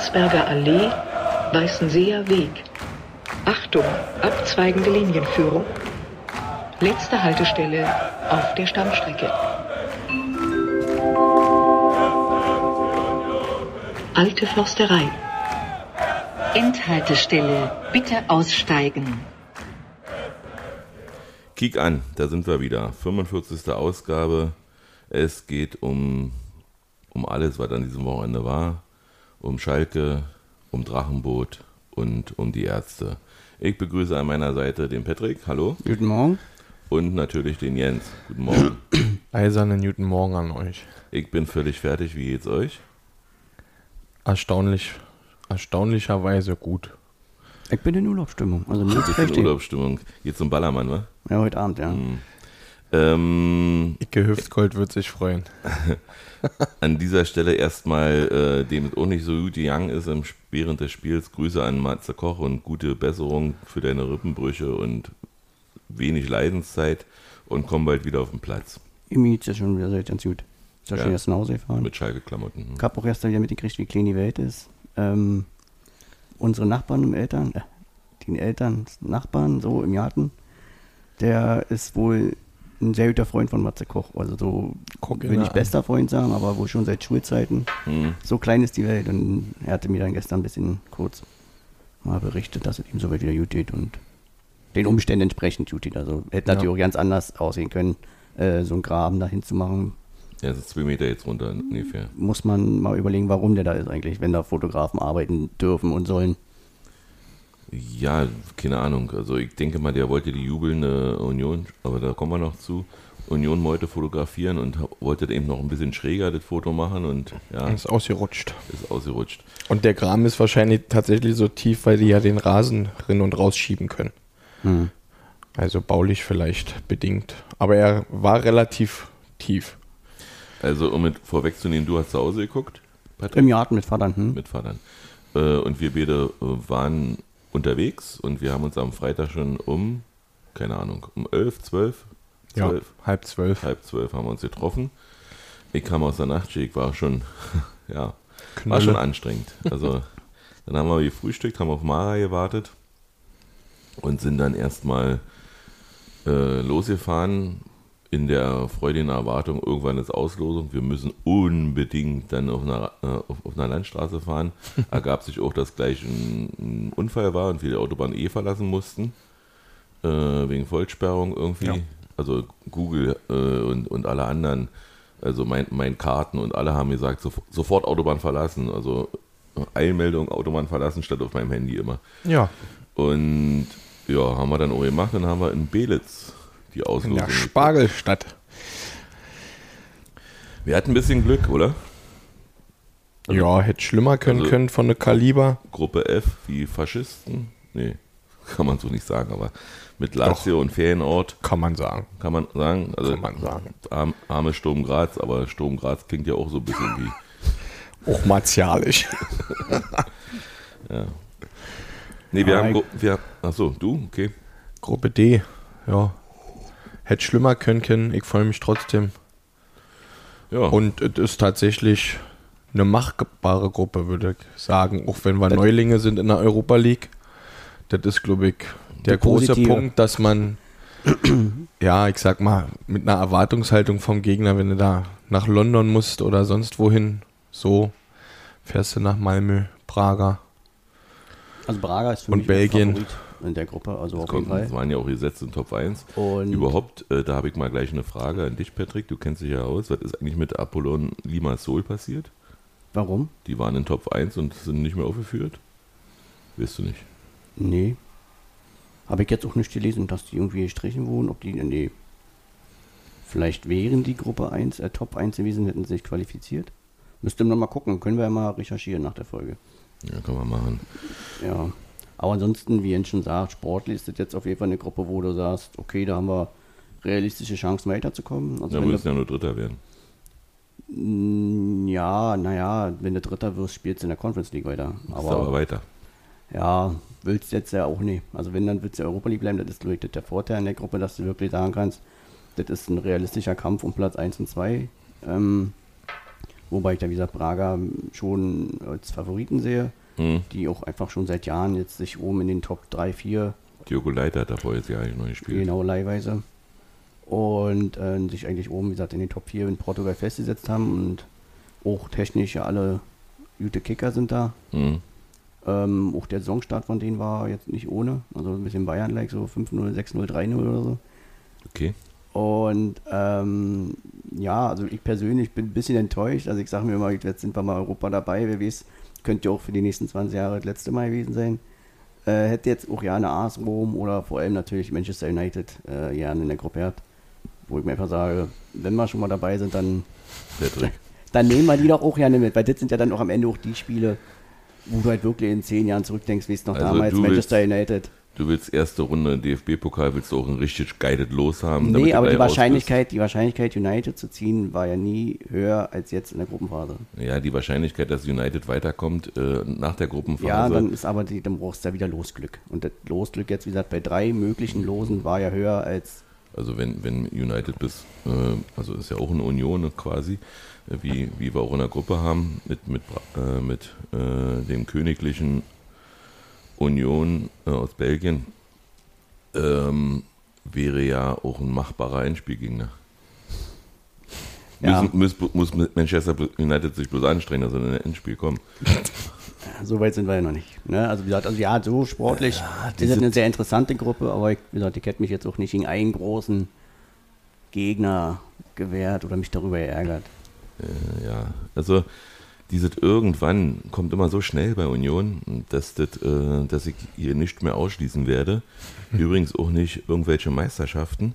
Landsberger Allee, Weißenseer Weg. Achtung, abzweigende Linienführung. Letzte Haltestelle auf der Stammstrecke. Alte Forsterei. Endhaltestelle. Bitte aussteigen. Kick an, da sind wir wieder. 45. Ausgabe. Es geht um, um alles, was an diesem Wochenende war. Um Schalke, um Drachenboot und um die Ärzte. Ich begrüße an meiner Seite den Patrick. Hallo. Guten Morgen. Und natürlich den Jens. Guten Morgen. Eisernen guten Morgen an euch. Ich bin völlig fertig. Wie geht's euch? Erstaunlich, erstaunlicherweise gut. Ich bin in Urlaubsstimmung. Also mir Ich bin in. Urlaubsstimmung. Geht zum Ballermann, wa? Ja, heute Abend, ja. Mhm. Ähm, Icke Hüftgold wird sich freuen. An dieser Stelle erstmal, äh, dem es auch nicht so gut gegangen ist im, während des Spiels, Grüße an Matze Koch und gute Besserung für deine Rippenbrüche und wenig Leidenszeit und komm bald wieder auf den Platz Mir geht's ja schon wieder ganz gut. Ist ja schon erst nach Hause gefahren. mit Schalke-Klamotten. Ich habe auch erst wieder mitgekriegt, wie klein die Welt ist. Ähm, unsere Nachbarn im Eltern, äh, den Eltern, Nachbarn, so im Garten, der ist wohl ein sehr guter Freund von Matze Koch. Also so, ihn will nicht an. bester Freund sagen, aber wohl schon seit Schulzeiten. Hm. So klein ist die Welt. Und er hatte mir dann gestern ein bisschen kurz mal berichtet, dass es ihm soweit wieder gut geht und den Umständen entsprechend gut geht. Also hätte Ja. natürlich auch ganz anders aussehen können, äh, so einen Graben dahin zu machen. Ja, so zwei Meter jetzt runter ungefähr. Muss man mal überlegen, warum der da ist eigentlich, wenn da Fotografen arbeiten dürfen und sollen. Ja, keine Ahnung. Also ich denke mal, der wollte die jubelnde Union, aber da kommen wir noch zu, Union heute fotografieren und wollte eben noch ein bisschen schräger das Foto machen und ja, Ist ausgerutscht. ist ausgerutscht. Und der Graben ist wahrscheinlich tatsächlich so tief, weil die ja den Rasen rin und rausschieben können. Hm. Also baulich vielleicht bedingt. Aber er war relativ tief. Also um mit vorwegzunehmen, du hast zu Hause geguckt, Patrick? Im Garten mit Vatern. Hm? mit Vatern. Äh, und wir beide äh, waren unterwegs und wir haben uns am Freitag schon um, keine Ahnung, um 11, 12, 12, halb zwölf. halb 12 haben wir uns getroffen. Ich kam aus der Nachtschicht, war schon, ja, war Knülle. schon anstrengend. Also dann haben wir gefrühstückt, haben auf Mara gewartet und sind dann erstmal äh, losgefahren in der freudigen Erwartung, irgendwann ist Auslosung, wir müssen unbedingt dann auf einer, äh, auf, auf einer Landstraße fahren. Ergab sich auch, dass gleich ein, ein Unfall war und wir die Autobahn eh verlassen mussten, äh, wegen Vollsperrung irgendwie. Ja. Also Google äh, und, und alle anderen, also mein, mein Karten und alle haben gesagt, so, sofort Autobahn verlassen, also Eilmeldung, Autobahn verlassen, statt auf meinem Handy immer. Ja, Und ja, haben wir dann auch gemacht. Dann haben wir in Belitz die in Auslosung. der geguckt. Spargelstadt. Wir hatten ein bisschen Glück, oder? Also- ja, hätte schlimmer können also- können von der Kaliber. Gruppe F wie Faschisten. Nee, kann man so nicht sagen, aber mit Lazio und Ferienort Kann man sagen. kann man sagen. Also Kann man sagen. Arm, arme Sturm Graz, aber Sturm Graz klingt ja auch so ein bisschen wie. Auch martialisch. Nee, wir Aber haben. Gru- Wir, achso, du? Okay. Gruppe D, ja. Hätte schlimmer können können. Ich freue mich trotzdem. Ja. Und es ist tatsächlich eine machbare Gruppe, würde ich sagen. Auch wenn wir Das- Neulinge sind in der Europa League. Das ist, glaube ich, der große positive. Punkt, dass man, ja, ich sag mal, mit einer Erwartungshaltung vom Gegner, wenn du da nach London musst oder sonst wohin, so fährst du nach Malmö, Prager. Also Braga ist für Und mich Belgien. Favorit in der Gruppe, also Das auf jeden konnten, das Fall. waren ja auch gesetzt in Top 1. Und Überhaupt, äh, da habe ich mal gleich eine Frage an dich, Patrick. Du kennst dich ja aus. Was ist eigentlich mit Apollon Limassol passiert? warum? Die waren in Top 1 und sind nicht mehr aufgeführt? Weißt du nicht. Nee. Habe ich jetzt auch nicht gelesen, dass die irgendwie gestrichen wurden, ob die, nee. Vielleicht wären die Gruppe 1, äh, Top 1 gewesen, hätten sie sich qualifiziert. Müsste man mal gucken, können wir ja mal recherchieren nach der Folge. Ja, kann man machen. Ja. Aber ansonsten, wie Jens schon sagt, sportlich ist das jetzt auf jeden Fall eine Gruppe, wo du sagst, okay, da haben wir realistische Chancen weiterzukommen. Also Ja, wir du, müssen ja nur Dritter werden. Mm, ja, naja, wenn du Dritter wirst, spielst du in der Conference League weiter. Aber, aber weiter. ja, willst jetzt ja auch nicht. Also wenn, dann willst du Europa League bleiben. Das ist, glaube ich, der Vorteil in der Gruppe, dass du wirklich sagen kannst, das ist ein realistischer Kampf um Platz 1 und 2. Ähm, Wobei ich da, wie gesagt, Braga schon als Favoriten sehe, Hm. die auch einfach schon seit Jahren jetzt sich oben in den Top 3, 4 Diogo Leiter hat davor jetzt ja eigentlich noch gespielt. genau leihweise und äh, sich eigentlich oben, wie gesagt, in den Top 4 in Portugal festgesetzt haben und auch technisch ja alle gute Kicker sind da. Hm. Ähm, auch der Saisonstart von denen war jetzt nicht ohne, also ein bisschen Bayern-like, so 5-0, 6-0, 3-0 oder so. Okay. Und ähm, ja, also ich persönlich bin ein bisschen enttäuscht. Also ich sage mir immer, jetzt sind wir mal Europa dabei. Wer weiß, könnte ja auch für die nächsten 20 Jahre das letzte Mal gewesen sein. Äh, hätte jetzt auch ja eine AS Rom oder vor allem natürlich Manchester United äh, gerne in der Gruppe gehabt. Wo ich mir einfach sage, wenn wir schon mal dabei sind, dann, dann nehmen wir die doch auch gerne mit. Weil das sind ja dann auch am Ende auch die Spiele, wo du halt wirklich in 10 Jahren zurückdenkst, wie es noch Also damals Manchester United. Du willst erste Runde DFB-Pokal, willst du auch ein richtig geiles Los haben. Nee, aber die Wahrscheinlichkeit, die Wahrscheinlichkeit, United zu ziehen, war ja nie höher als jetzt in der Gruppenphase. Ja, die Wahrscheinlichkeit, dass United weiterkommt äh, nach der Gruppenphase. Ja, dann ist aber die, dann brauchst du ja wieder Losglück. Und das Losglück jetzt, wie gesagt, bei drei möglichen Losen war ja höher als. Also wenn, wenn United bis, äh, also ist ja auch eine Union quasi, äh, wie, wie wir auch in der Gruppe haben, mit, mit, äh, mit äh, dem königlichen Union äh, aus Belgien, ähm, wäre ja auch ein machbarer Endspielgegner. Ja. Müssen, muss, muss Manchester United sich bloß anstrengen, dass sie in ein Endspiel kommen. So weit sind wir ja noch nicht. Ne? Also wie gesagt, also ja, so sportlich ist es eine sehr interessante Gruppe, aber ich, wie gesagt, ich hätte mich jetzt auch nicht gegen einen großen Gegner gewehrt oder mich darüber geärgert. Äh, ja, also dieses irgendwann kommt immer so schnell bei Union, dass, das, äh, dass ich hier nicht mehr ausschließen werde. Übrigens auch nicht irgendwelche Meisterschaften.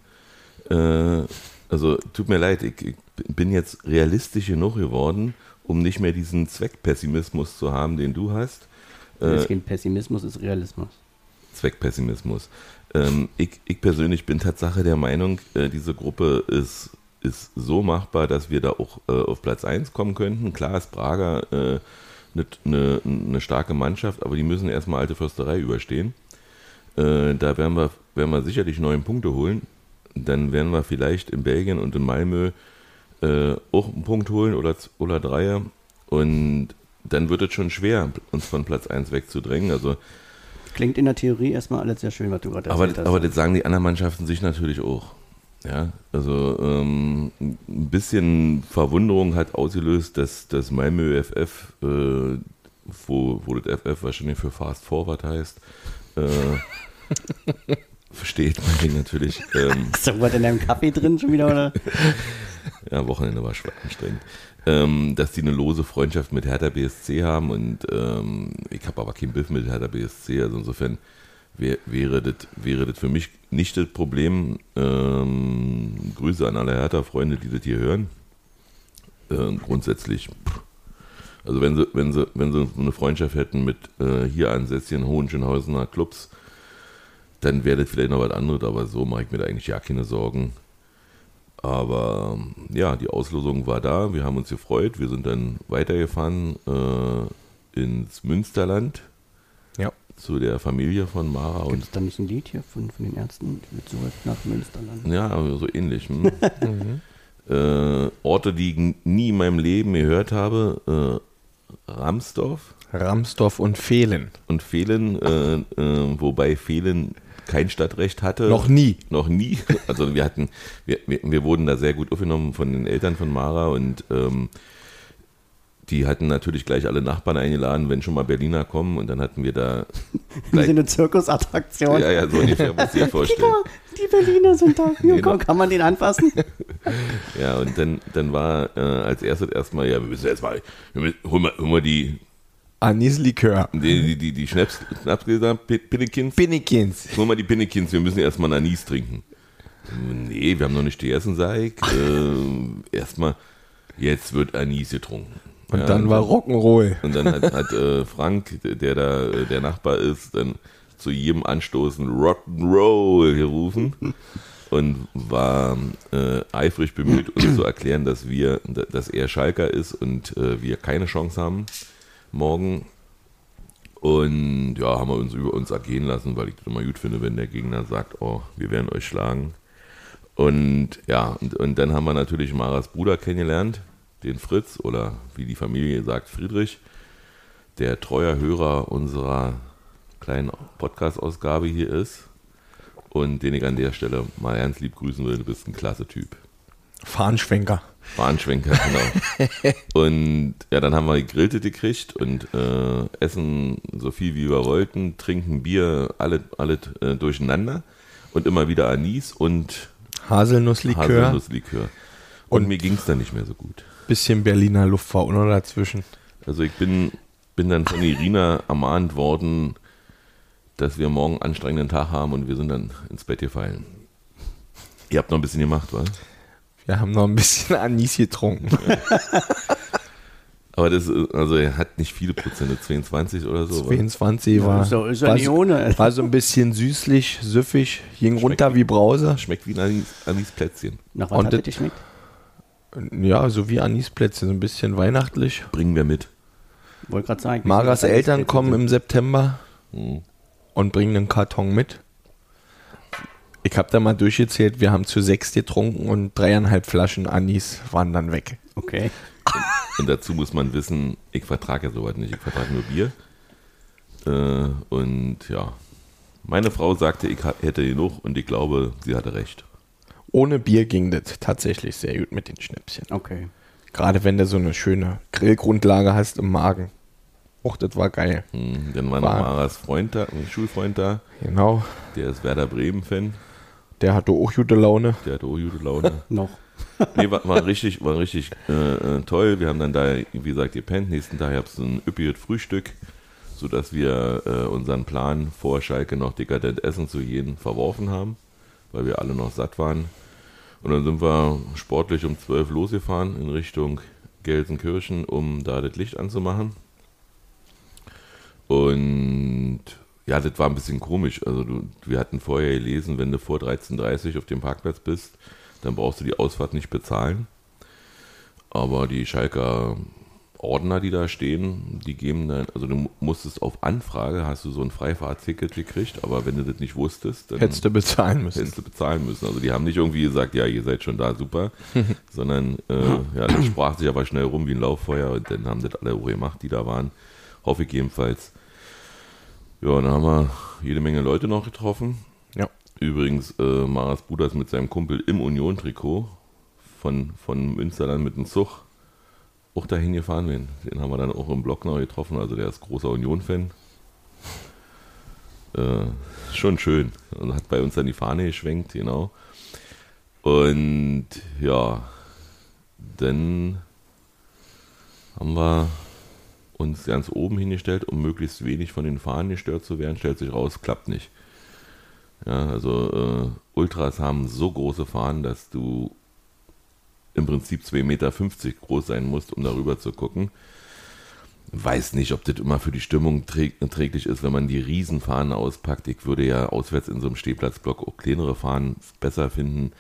Äh, also tut mir leid, ich, ich bin jetzt realistisch genug geworden, um nicht mehr diesen Zweckpessimismus zu haben, den du hast. Äh, ist kein Pessimismus, ist Realismus. Zweckpessimismus. Ähm, ich, ich persönlich bin Tatsache der Meinung, äh, diese Gruppe ist, ist so machbar, dass wir da auch äh, auf Platz 1 kommen könnten. Klar ist Braga eine äh, ne, ne starke Mannschaft, aber die müssen erstmal alte Försterei überstehen. Äh, da werden wir, werden wir sicherlich neun Punkte holen. Dann werden wir vielleicht in Belgien und in Malmö äh, auch einen Punkt holen oder, oder Dreier. Und dann wird es schon schwer, uns von Platz 1 wegzudrängen. Also Klingt in der Theorie erstmal alles sehr schön, was du gerade aber, erzählt hast. aber das sagen die anderen Mannschaften sich natürlich auch. Ja, also ähm, ein bisschen Verwunderung hat ausgelöst, dass das Malmö FF, äh, wo, wo das FF wahrscheinlich für Fast Forward heißt, äh, versteht man den natürlich. Ähm, Ist da was in deinem Kaffee drin schon wieder, oder? ja, Wochenende war anstrengend. Ähm, dass die eine lose Freundschaft mit Hertha BSC haben und ähm, ich habe aber keinen Biff mit Hertha BSC, also insofern wär, wäre das wäre das für mich nicht das Problem. Ähm, Grüße an alle Hertha-Freunde, die das hier hören. Ähm, grundsätzlich, also wenn sie, wenn sie, wenn sie eine Freundschaft hätten mit äh, hier ansässigen Hohenschönhausener Clubs, dann wäre das vielleicht noch was anderes, aber so mache ich mir da eigentlich ja keine Sorgen. Aber ja, die Auslosung war da, wir haben uns gefreut, wir sind dann weitergefahren äh, ins Münsterland Ja. zu der Familie von Mara Gibt und es da nicht ein Lied hier von, von den Ärzten mit zurück nach Münsterland? ja, aber so ähnlich. Hm? äh, Orte, die ich nie in meinem Leben gehört habe, äh, Ramsdorf Ramsdorf und Fehlen. und Fehlen, äh, äh, wobei Fehlen kein Stadtrecht hatte. Noch nie. Noch nie. Also wir hatten, wir, wir, wir wurden da sehr gut aufgenommen von den Eltern von Mara und ähm, die hatten natürlich gleich alle Nachbarn eingeladen, wenn schon mal Berliner kommen und dann hatten wir da Wie so eine Zirkusattraktion. ja, ja, so ungefähr muss ich dir vorstellen. Die Berliner sind da. Ja, Genau. komm, kann man den anfassen? Ja, und dann, dann war äh, als erstes erstmal, ja, wir müssen erstmal, wir müssen, holen wir, holen wir die, Anislikör. die, die, die, die Schnaps, Schnapsgläser, Pin- Pinnekins, Binnikins. holen wir die Pinnekins, wir müssen erstmal einen Anis trinken. Nee, wir haben noch nicht gegessen, sag ich. Äh, erstmal, jetzt wird Anis getrunken. Und Ja, dann war Rock'n'Roll. Und dann hat, hat äh, Frank, der da äh, der Nachbar ist, dann zu jedem Anstoßen Rock'n'Roll gerufen und war äh, eifrig bemüht, uns zu erklären, dass wir, dass er Schalker ist und äh, wir keine Chance haben morgen. Und ja, haben wir uns über uns ergehen lassen, weil ich das immer gut finde, wenn der Gegner sagt, oh, wir werden euch schlagen. Und ja, und, und dann haben wir natürlich Maras Bruder kennengelernt, den Fritz oder wie die Familie sagt, Friedrich, der treuer Hörer unserer kleinen Podcast-Ausgabe hier ist und den ich an der Stelle mal ganz lieb grüßen will. Du bist ein klasse Typ. Fahnenschwenker. Bahnschwenker, genau. und ja, dann haben wir gegrillte gekriegt und äh, essen so viel wie wir wollten, trinken Bier, alle, alle äh, durcheinander und immer wieder Anis und Haselnusslikör. Haselnusslikör. Und, Und- mir ging es dann nicht mehr so gut. Bisschen Berliner Luft war auch noch dazwischen. Also ich bin, bin dann von Irina ermahnt worden, dass wir morgen einen anstrengenden Tag haben und wir sind dann ins Bett gefallen. Ihr habt noch ein bisschen gemacht, was? Wir haben noch ein bisschen Anis getrunken. Aber das, ist- also er hat nicht viele Prozente, 22 oder so. wa? 22 war, ist doch- ist ja war, nicht so- ohne. war so ein bisschen süßlich, süffig, ging runter wie Brause. Schmeckt wie ein Anis, Anisplätzchen. Nach was Und hat das geschmeckt? Ja, so wie Anisplätzchen, so ein bisschen weihnachtlich. Bringen wir mit. Wollte gerade sagen. Maras Eltern kommen im September Hm. und bringen einen Karton mit. Ich habe da mal durchgezählt, wir haben zu sechs getrunken und dreieinhalb Flaschen Anis waren dann weg. Okay. Und dazu muss man wissen, ich vertrage ja sowas nicht. Ich vertrage nur Bier. Äh, und ja, meine Frau sagte, ich hätte genug und ich glaube, sie hatte recht. Ohne Bier ging das tatsächlich sehr gut mit den Schnäpschen. Okay. Gerade wenn du so eine schöne Grillgrundlage hast im Magen. Och, das war geil. Hm, Dann war noch Maras Freund da, ein Schulfreund da, Genau. der ist Werder Bremen-Fan, Der hatte auch gute Laune. der hatte auch gute Laune. Noch. Nee, war, war richtig, war richtig äh, äh, toll. Wir haben dann da, wie gesagt, gepennt. Nächsten Tag gab es ein üppiges Frühstück, sodass wir äh, unseren Plan vor Schalke noch dekadent essen zu gehen verworfen haben, weil wir alle noch satt waren. Und dann sind wir sportlich um 12 losgefahren in Richtung Gelsenkirchen, um da das Licht anzumachen. Und ja, das war ein bisschen komisch. Also du, wir hatten vorher gelesen, wenn du vor 13.30 Uhr auf dem Parkplatz bist, dann brauchst du die Ausfahrt nicht bezahlen. Aber die Schalker Ordner, die da stehen, die geben dann, also du musstest auf Anfrage, hast du so ein Freifahrtticket gekriegt, aber wenn du das nicht wusstest, dann Hättest du bezahlen müssen. hättest du bezahlen müssen. Also die haben nicht irgendwie gesagt, ja, ihr seid schon da, super, sondern äh, ja, das sprach sich aber schnell rum wie ein Lauffeuer und dann haben das alle auch gemacht, die da waren. Hoffe ich jedenfalls. Ja, dann haben wir jede Menge Leute noch getroffen. Ja. Übrigens, äh, Maras Bruder ist mit seinem Kumpel im Union-Trikot von, von Münster dann mit dem Zug auch dahin gefahren. Den, den haben wir dann auch im Block noch getroffen. Also der ist großer Union-Fan. Äh, schon schön. Und hat bei uns dann die Fahne geschwenkt, genau. Und ja, dann haben wir uns ganz oben hingestellt, um möglichst wenig von den Fahnen gestört zu werden. Stellt sich raus, klappt nicht. Ja, also äh, Ultras haben so große Fahnen, dass du im Prinzip 2,50 Meter groß sein musst, um darüber zu gucken. Weiß nicht, ob das immer für die Stimmung träg träglich ist, wenn man die Riesenfahnen auspackt. Ich würde ja auswärts in so einem Stehplatzblock auch kleinere Fahnen besser finden.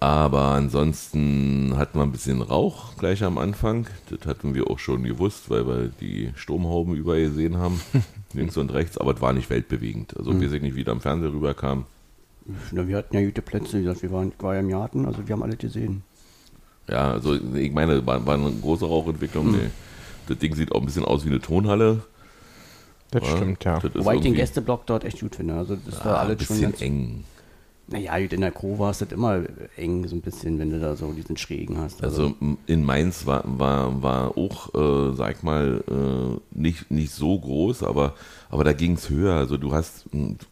Aber ansonsten hatten wir ein bisschen Rauch gleich am Anfang. Das hatten wir auch schon gewusst, weil wir die Sturmhauben überall gesehen haben, links und rechts. Aber es war nicht weltbewegend. Also weiß ich nicht, wie da am Fernseher rüberkam. Na, wir hatten ja gute Plätze, wie gesagt, wir waren, ich war ja im Garten, also wir haben alle gesehen. Ja, also ich meine, war, war eine große Rauchentwicklung. Nee. Das Ding sieht auch ein bisschen aus wie eine Tonhalle. Das Ja, stimmt, ja. Das ist Wobei ich den Gästeblock dort echt gut finde. Also das ist da Ah, ein alles schon bisschen ganz. eng. Naja, gut, in der Crew war es das immer eng, so ein bisschen, wenn du da so diesen Schrägen hast. Also m- in Mainz war, war, war auch, äh, sag mal, äh, nicht, nicht so groß, aber, aber da ging es höher. Also du hast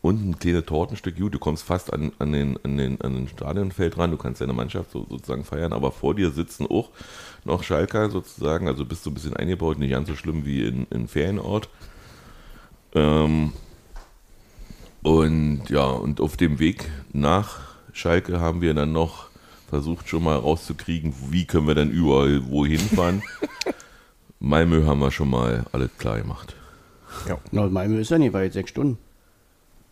unten ein kleines Tortenstück, gut, du kommst fast an, an, den, an, den, an den Stadionfeld ran, du kannst deine Mannschaft so, sozusagen feiern, aber vor dir sitzen auch noch Schalker sozusagen, also bist du ein bisschen eingebaut, nicht ganz so schlimm wie in, in Ferienort. Ähm, und ja, und auf dem Weg nach Schalke haben wir dann noch versucht schon mal rauszukriegen, wie können wir dann überall wohin fahren. Malmö haben wir schon mal alles klar gemacht. Na, Malmö ist ja nicht weit, sechs Stunden.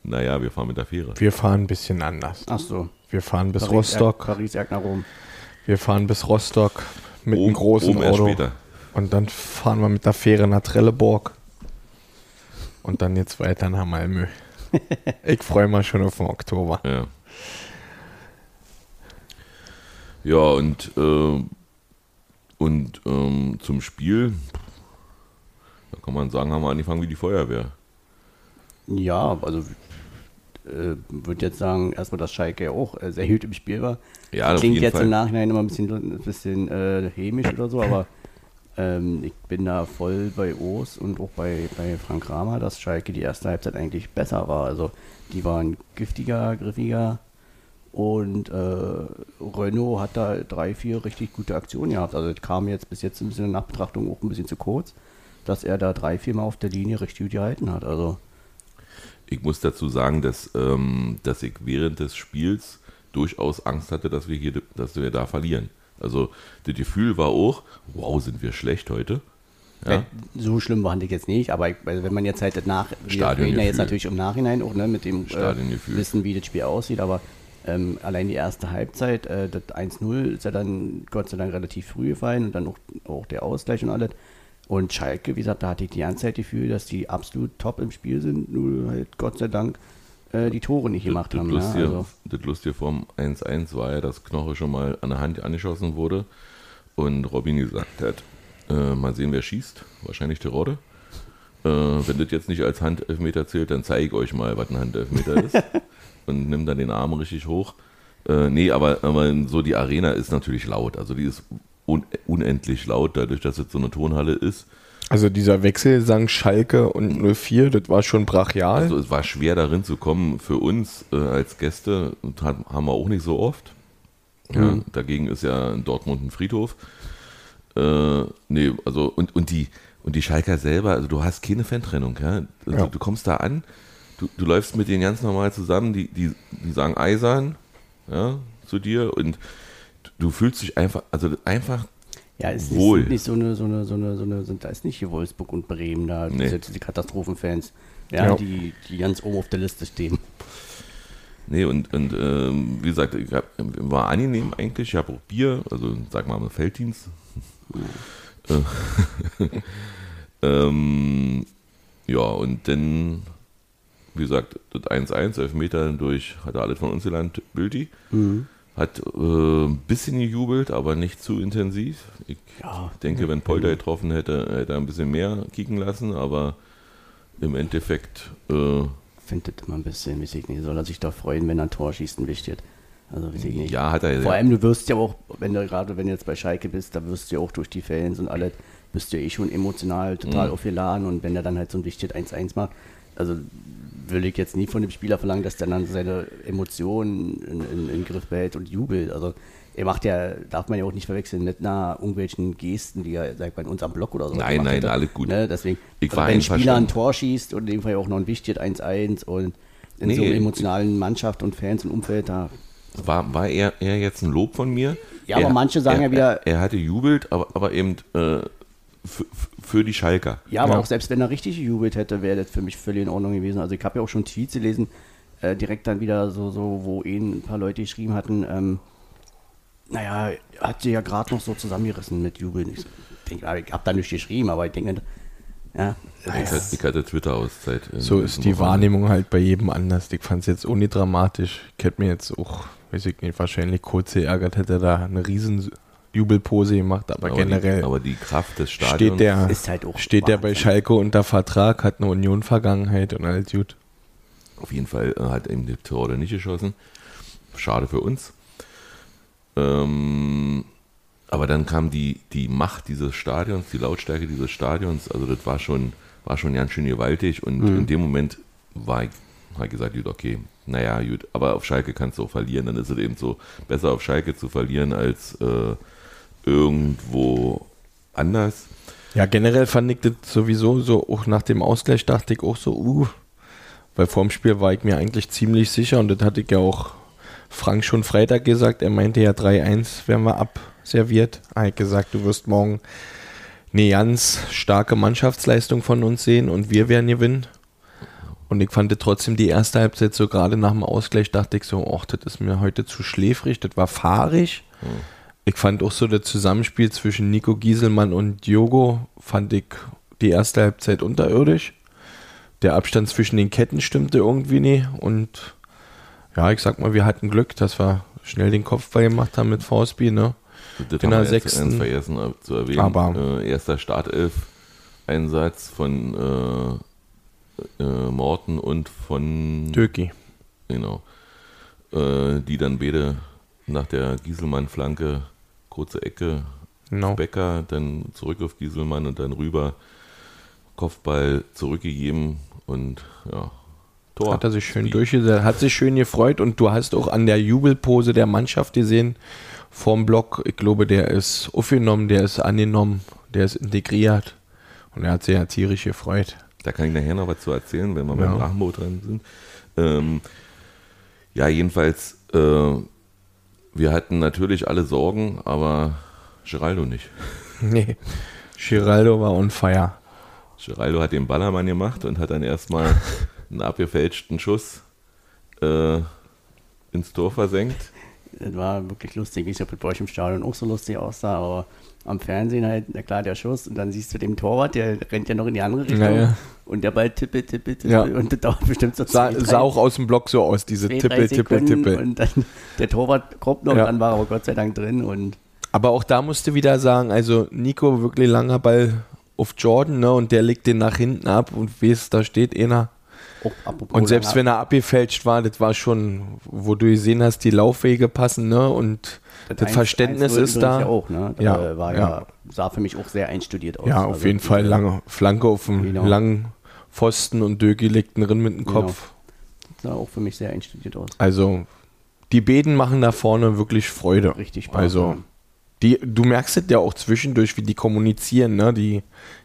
Naja, wir fahren mit der Fähre. Wir fahren ein bisschen anders. Ach so. Wir fahren bis Paris, Rostock. Er, Paris, nach Rom. Wir fahren bis Rostock mit Rom- einem großen Rom erst Auto. später. Und dann fahren wir mit der Fähre nach Trelleborg. Und dann jetzt weiter nach Malmö. ich freue mich schon auf den Oktober. Ja. Ja, und äh, Und ähm, zum Spiel, da kann man sagen, haben wir angefangen wie die Feuerwehr. Ja, also äh, würde jetzt sagen, erstmal, dass Schalke ja auch äh, sehr gut im Spiel war. Ja, auf Klingt jeden jetzt Fall. im Nachhinein immer ein bisschen, ein bisschen äh, hämisch oder so, aber ähm, ich bin da voll bei Oos und auch bei, bei Frank Kramer, dass Schalke die erste Halbzeit eigentlich besser war. Also die waren giftiger, griffiger und äh, Renault hat da drei, vier richtig gute Aktionen gehabt. Also das kam jetzt bis jetzt ein bisschen in der Nachbetrachtung auch ein bisschen zu kurz, dass er da drei, vier Mal auf der Linie richtig gut gehalten hat. Also Ich muss dazu sagen, dass, ähm, dass ich während des Spiels durchaus Angst hatte, dass wir hier, dass wir da verlieren. Also das Gefühl war auch, wow, sind wir schlecht heute. Ja, Äh, So schlimm war ich jetzt nicht, aber also wenn man jetzt halt das nach, wir reden ja jetzt natürlich im Nachhinein auch ne, mit dem äh. Wissen, wie das Spiel aussieht, aber ähm, allein die erste Halbzeit, äh, das 1-0 ist ja dann Gott sei Dank relativ früh gefallen und dann auch, auch der Ausgleich und alles. Und Schalke, wie gesagt, da hatte ich die ganze Zeit das Gefühl, dass die absolut top im Spiel sind, nur halt Gott sei Dank äh, die Tore nicht gemacht das, haben. das, Ja, also, das Lustige vom 1-1 war ja, dass Knoche schon mal an der Hand angeschossen wurde und Robin gesagt hat, äh, mal sehen, wer schießt. Wahrscheinlich Terodde. Äh, wenn das jetzt nicht als Handelfmeter zählt, dann zeige ich euch mal, was ein Handelfmeter ist. und nimm dann den Arm richtig hoch. Äh, nee, aber, aber so die Arena ist natürlich laut. Also die ist un unendlich laut, dadurch, dass es so eine Tonhalle ist. Also dieser Wechsel sang Schalke und 04, das war schon brachial. Also es war schwer darin zu kommen für uns äh, als Gäste, haben wir auch nicht so oft. Ja, Mhm. Dagegen ist ja in Dortmund ein Friedhof. Äh, nee, also und, und die und die Schalker selber, also du hast keine Fantrennung, ja. Also Ja. Du kommst da an, du, du läufst mit denen ganz normal zusammen, die, die, die sagen Eisern, ja, zu dir und du fühlst dich einfach, also einfach ja, es Wohl. ist nicht so eine, so eine, so eine, so eine, sind, da ist nicht hier Wolfsburg und Bremen da, Nee. diese, diese Katastrophenfans, ja, Ja. Die, die ganz oben auf der Liste stehen. Nee, und, und ähm, wie gesagt, ich hab, war angenehm eigentlich. Ich habe auch Bier, also sag mal, Felddienst. Äh, ähm, ja, und dann, wie gesagt, das 1-1, Elfmeter durch, hat er alles von uns gelernt, Bildi. Hat äh, ein bisschen gejubelt, aber nicht zu intensiv. Ich Ja. denke, wenn Polter getroffen hätte, hätte er ein bisschen mehr kicken lassen, aber im Endeffekt äh, finde das immer ein bisschen, weiß ich nicht, soll er sich doch freuen, wenn er ein Tor schießt und wichtet. Also weiß ich nicht. ja, hat er Vor allem, du wirst ja auch, wenn du gerade, wenn du jetzt bei Schalke bist, da wirst du ja auch durch die Fans und alles, bist du ja eh schon emotional total Mhm. aufgeladen und wenn er dann halt so ein Wichtet 1-1 macht, also will ich jetzt nie von dem Spieler verlangen, dass der dann seine Emotionen in, in, in den Griff behält und jubelt. Also er macht ja, darf man ja auch nicht verwechseln mit einer irgendwelchen Gesten, die er, sag ich mal, in unserem Block oder so Nein, nein, hätte. alles gut. Ne? Deswegen, Ich also war wenn ein Spieler ein. Tor schießt und in dem Fall auch noch ein Wichtet 1-1 und in Nee. so einer emotionalen Mannschaft und Fans und Umfeld, da war, war eher, eher jetzt ein Lob von mir. Ja, aber manche sagen er, ja wieder- Er, er hatte jubelt, aber, aber eben äh, für, die Schalker. Ja, aber Ja. auch selbst wenn er richtig gejubelt hätte, wäre das für mich völlig in Ordnung gewesen. Also ich habe ja auch schon Tweets gelesen, äh, direkt dann wieder so, so, wo ihn ein paar Leute geschrieben hatten, ähm, naja, er hat sich ja gerade noch so zusammengerissen mit Jubeln. Ich, ich habe da nicht geschrieben, aber ich denke, ja, Ich hatte, ich hatte Twitter-Auszeit. in So ist die. Wahrnehmung halt bei jedem anders. Ich fand es jetzt ohne dramatisch. Ich hätte mir jetzt auch, weiß ich nicht, wahrscheinlich kurz geärgert, hätte er da eine riesen Jubelpose gemacht, aber, Aber generell Die, aber die Kraft des Stadions. steht der, ist halt auch steht der bei. Schalke unter Vertrag, hat eine Union-Vergangenheit und alles gut. Auf jeden Fall äh, hat eben der Terodde nicht geschossen. Schade für uns. Ähm, aber dann kam die, die Macht dieses Stadions, die Lautstärke dieses Stadions. Also das war schon, war schon ganz schön gewaltig. Und in dem Moment war ich, habe ich gesagt, gut, okay, naja, gut, aber auf Schalke kannst du auch verlieren. Dann ist es eben so, besser auf Schalke zu verlieren als äh, irgendwo anders. Ja, generell fand ich das sowieso so, auch nach dem Ausgleich dachte ich auch so, uh, weil vorm Spiel war ich mir eigentlich ziemlich sicher und das hatte ich ja auch Frank schon Freitag gesagt, er meinte ja 3-1 werden wir abserviert. Er hat gesagt, du wirst morgen eine ganz starke Mannschaftsleistung von uns sehen und wir werden gewinnen. Und ich fand trotzdem die erste Halbzeit so gerade nach dem Ausgleich dachte ich so, ach, das ist mir heute zu schläfrig, das war fahrig. Ich fand auch so das Zusammenspiel zwischen Nico Gieselmann und Diogo fand ich die erste Halbzeit unterirdisch. Der Abstand zwischen den Ketten stimmte irgendwie nie und ja, ich sag mal, wir hatten Glück, dass wir schnell den Kopfball gemacht haben mit Forsby, ne? Das In der sechsten. vergessen äh, zu erwähnen. Aber- äh, erster Startelf-Einsatz von äh, äh, Morten und von Döki. Genau. Äh, die dann beide nach der Gieselmann-Flanke, kurze Ecke, Genau. Becker, dann zurück auf Gieselmann und dann rüber, Kopfball zurückgegeben und ja, Tor. Hat er sich schön durchgesetzt, hat sich schön gefreut und du hast auch an der Jubelpose der Mannschaft gesehen, vorm Block, ich glaube, der ist aufgenommen, der ist angenommen, der ist integriert und er hat sich ja tierisch gefreut. Da kann ich nachher noch was zu erzählen, wenn wir Ja. beim Drachenboot dran sind. Ähm, ja, jedenfalls, äh, wir hatten natürlich alle Sorgen, aber Geraldo nicht. Nee, Giraldo war on fire. Geraldo hat den Ballermann gemacht und hat dann erstmal einen abgefälschten Schuss äh, ins Tor versenkt. Das war wirklich lustig. Ich weiß nicht, ob das bei euch im Stadion auch so lustig aussah, aber am Fernsehen halt, na klar, der Schuss und dann siehst du den Torwart, der rennt ja noch in die andere Richtung Ja, ja. und der Ball tippe, tippe, tippe Ja. und das dauert bestimmt so zwei, drei- sah auch aus dem Block so aus, diese zwei, Tippe, Tippe, Tippe. Und dann der Torwart kommt noch, Ja. dann war er aber Gott sei Dank drin und Aber auch da musste wieder sagen, also Nico, wirklich langer Ball auf Jordan, ne, und der legt den nach hinten ab und weißt, da steht einer. apropos Und selbst wenn er abgefälscht war, das war schon, wo du gesehen hast, die Laufwege passen, ne, und das, 1-1 Verständnis ist übrigens da. Ja, auch, ne? Ja, Äh, war ja. ja. sah für mich auch sehr einstudiert aus. Ja, auf Also, jeden Fall äh, lange Flanke auf dem Genau. langen Pfosten und Dögi legt einen Rinn mit dem Genau. Kopf. Sah auch für mich sehr einstudiert aus. Also, die Beden machen da vorne wirklich Freude. Richtig Spaß. Also, ja. die, du merkst es ja auch zwischendurch, wie die kommunizieren, ne? Die,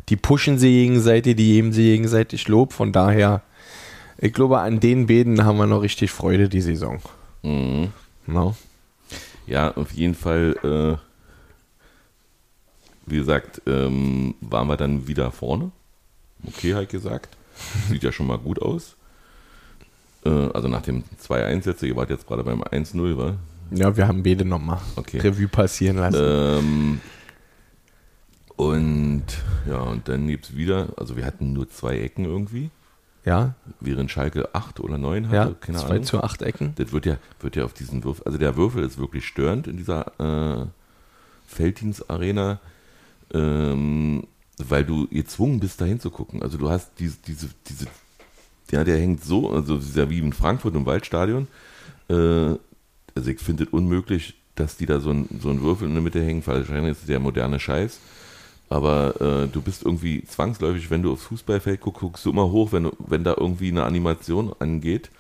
die pushen sie gegenseitig, die geben sie gegenseitig Lob. Von daher, ich glaube, an den Beden haben wir noch richtig Freude die Saison. Mhm. No? Ja, auf jeden Fall, äh, wie gesagt, ähm, waren wir dann wieder vorne. Okay, halt gesagt. Sieht ja schon mal gut aus. Äh, also nach dem 2-1 jetzt, ihr wart jetzt gerade beim 1-0, wa? Ja, wir haben Bede nochmal Okay. Revue passieren lassen. Ähm, und ja, und dann gibt es wieder, also wir hatten nur zwei Ecken irgendwie, ja, während Schalke 8 oder 9 hatte, ja, keine 2 Ahnung. zu 8 Ecken. Das wird ja, wird ja auf diesen Würfel, also der Würfel ist wirklich störend in dieser äh, Felddienstarena, ähm, weil du gezwungen bist, da hinzugucken. Also du hast diese, diese, diese, ja, der hängt so, also das ist ja wie in Frankfurt im Waldstadion. Äh, also ich finde es unmöglich, dass die da so ein, so ein Würfel in der Mitte hängen, weil wahrscheinlich ist es der moderne Scheiß. Aber äh, du bist irgendwie zwangsläufig, wenn du aufs Fußballfeld guckst, guckst du immer hoch, wenn, wenn da irgendwie eine Animation angeht.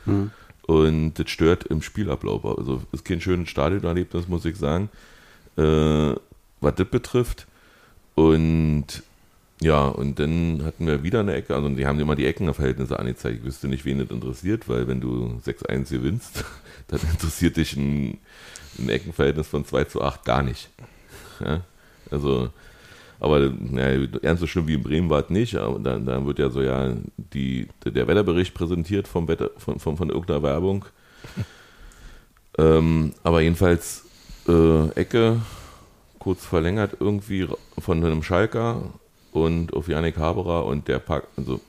Und das stört im Spielablauf. Also ist kein schönes Stadionerlebnis, muss ich sagen, äh, was das betrifft. Und ja, und dann hatten wir wieder eine Ecke, also die haben immer die Eckenverhältnisse angezeigt. Ich wüsste nicht, wen das interessiert, weil wenn du 6-1 gewinnst, dann interessiert dich ein, ein Eckenverhältnis von 2 zu 8 gar nicht. Ja? Also, aber naja, ernst so schlimm wie in Bremen war es nicht. Aber da, da wird ja so ja die, der Wetterbericht präsentiert vom Wetter, von, von, von irgendeiner Werbung. ähm, aber jedenfalls äh, Ecke, kurz verlängert irgendwie von einem Schalker und auf Janik Haberer und der packt, also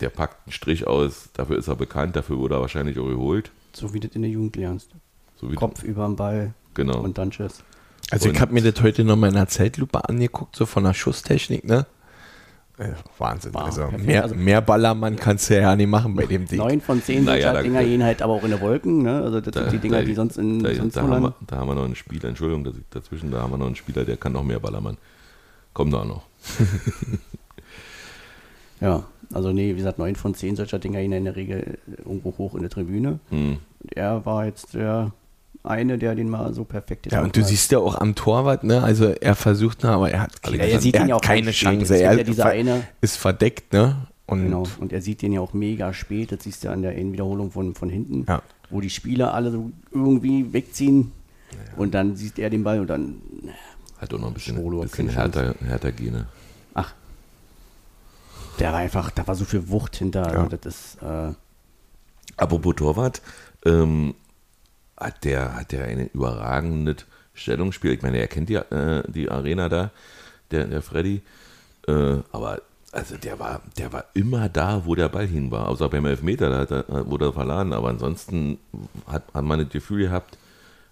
der packt einen Strich aus, dafür ist er bekannt, dafür wurde er wahrscheinlich auch geholt. So wie du das in der Jugend lernst. So Kopf über den Ball Genau. und dann tschüss. Also ich Und- habe mir das heute noch mal in einer Zeitlupe angeguckt, so von der Schusstechnik, ne? Äh, Wahnsinn. Wow, also, mehr, Also- mehr Ballermann kannst du ja nicht machen bei dem Ding. Neun von zehn Naja, solcher da- Dinger gehen halt aber auch in der Wolken. Ne? Also das sind die Dinger, die sonst in da, sonst da, haben wir, da haben wir noch einen Spieler, Entschuldigung, ich dazwischen, da haben wir noch einen Spieler, der kann noch mehr Ballermann. Kommt da noch. Ja, also nee, wie gesagt, neun von zehn solcher Dinger gehen in der Regel irgendwo hoch in der Tribüne. Hm. Und er war jetzt der eine, der den mal so perfekt Ja, und du hat. siehst ja auch am Torwart, ne? Also er versucht, ne, aber er hat, keine- er sieht er ihn ja auch keine. Chance. Er ja diese ver- eine- ist verdeckt, ne? Und Genau. Und er sieht den ja auch mega spät. Das siehst du an der Wiederholung von, von hinten, Ja. wo die Spieler alle so irgendwie wegziehen. Und dann sieht er den Ball und dann, Hat auch noch ein bisschen, Schwolo hat bisschen härter, härter Gene. ach, der war einfach, da war so viel Wucht hinter. Ja. Also das ist, äh, Apropos Torwart, ähm, hat der, hat der ein überragendes Stellungsspiel. Ich meine, er kennt die, äh, die Arena da, der, der Freddy. Äh, aber also der war, der war immer da, wo der Ball hin war. Außer beim Elfmeter, da hat er, wurde er verladen. Aber ansonsten hat, hat man das Gefühl gehabt,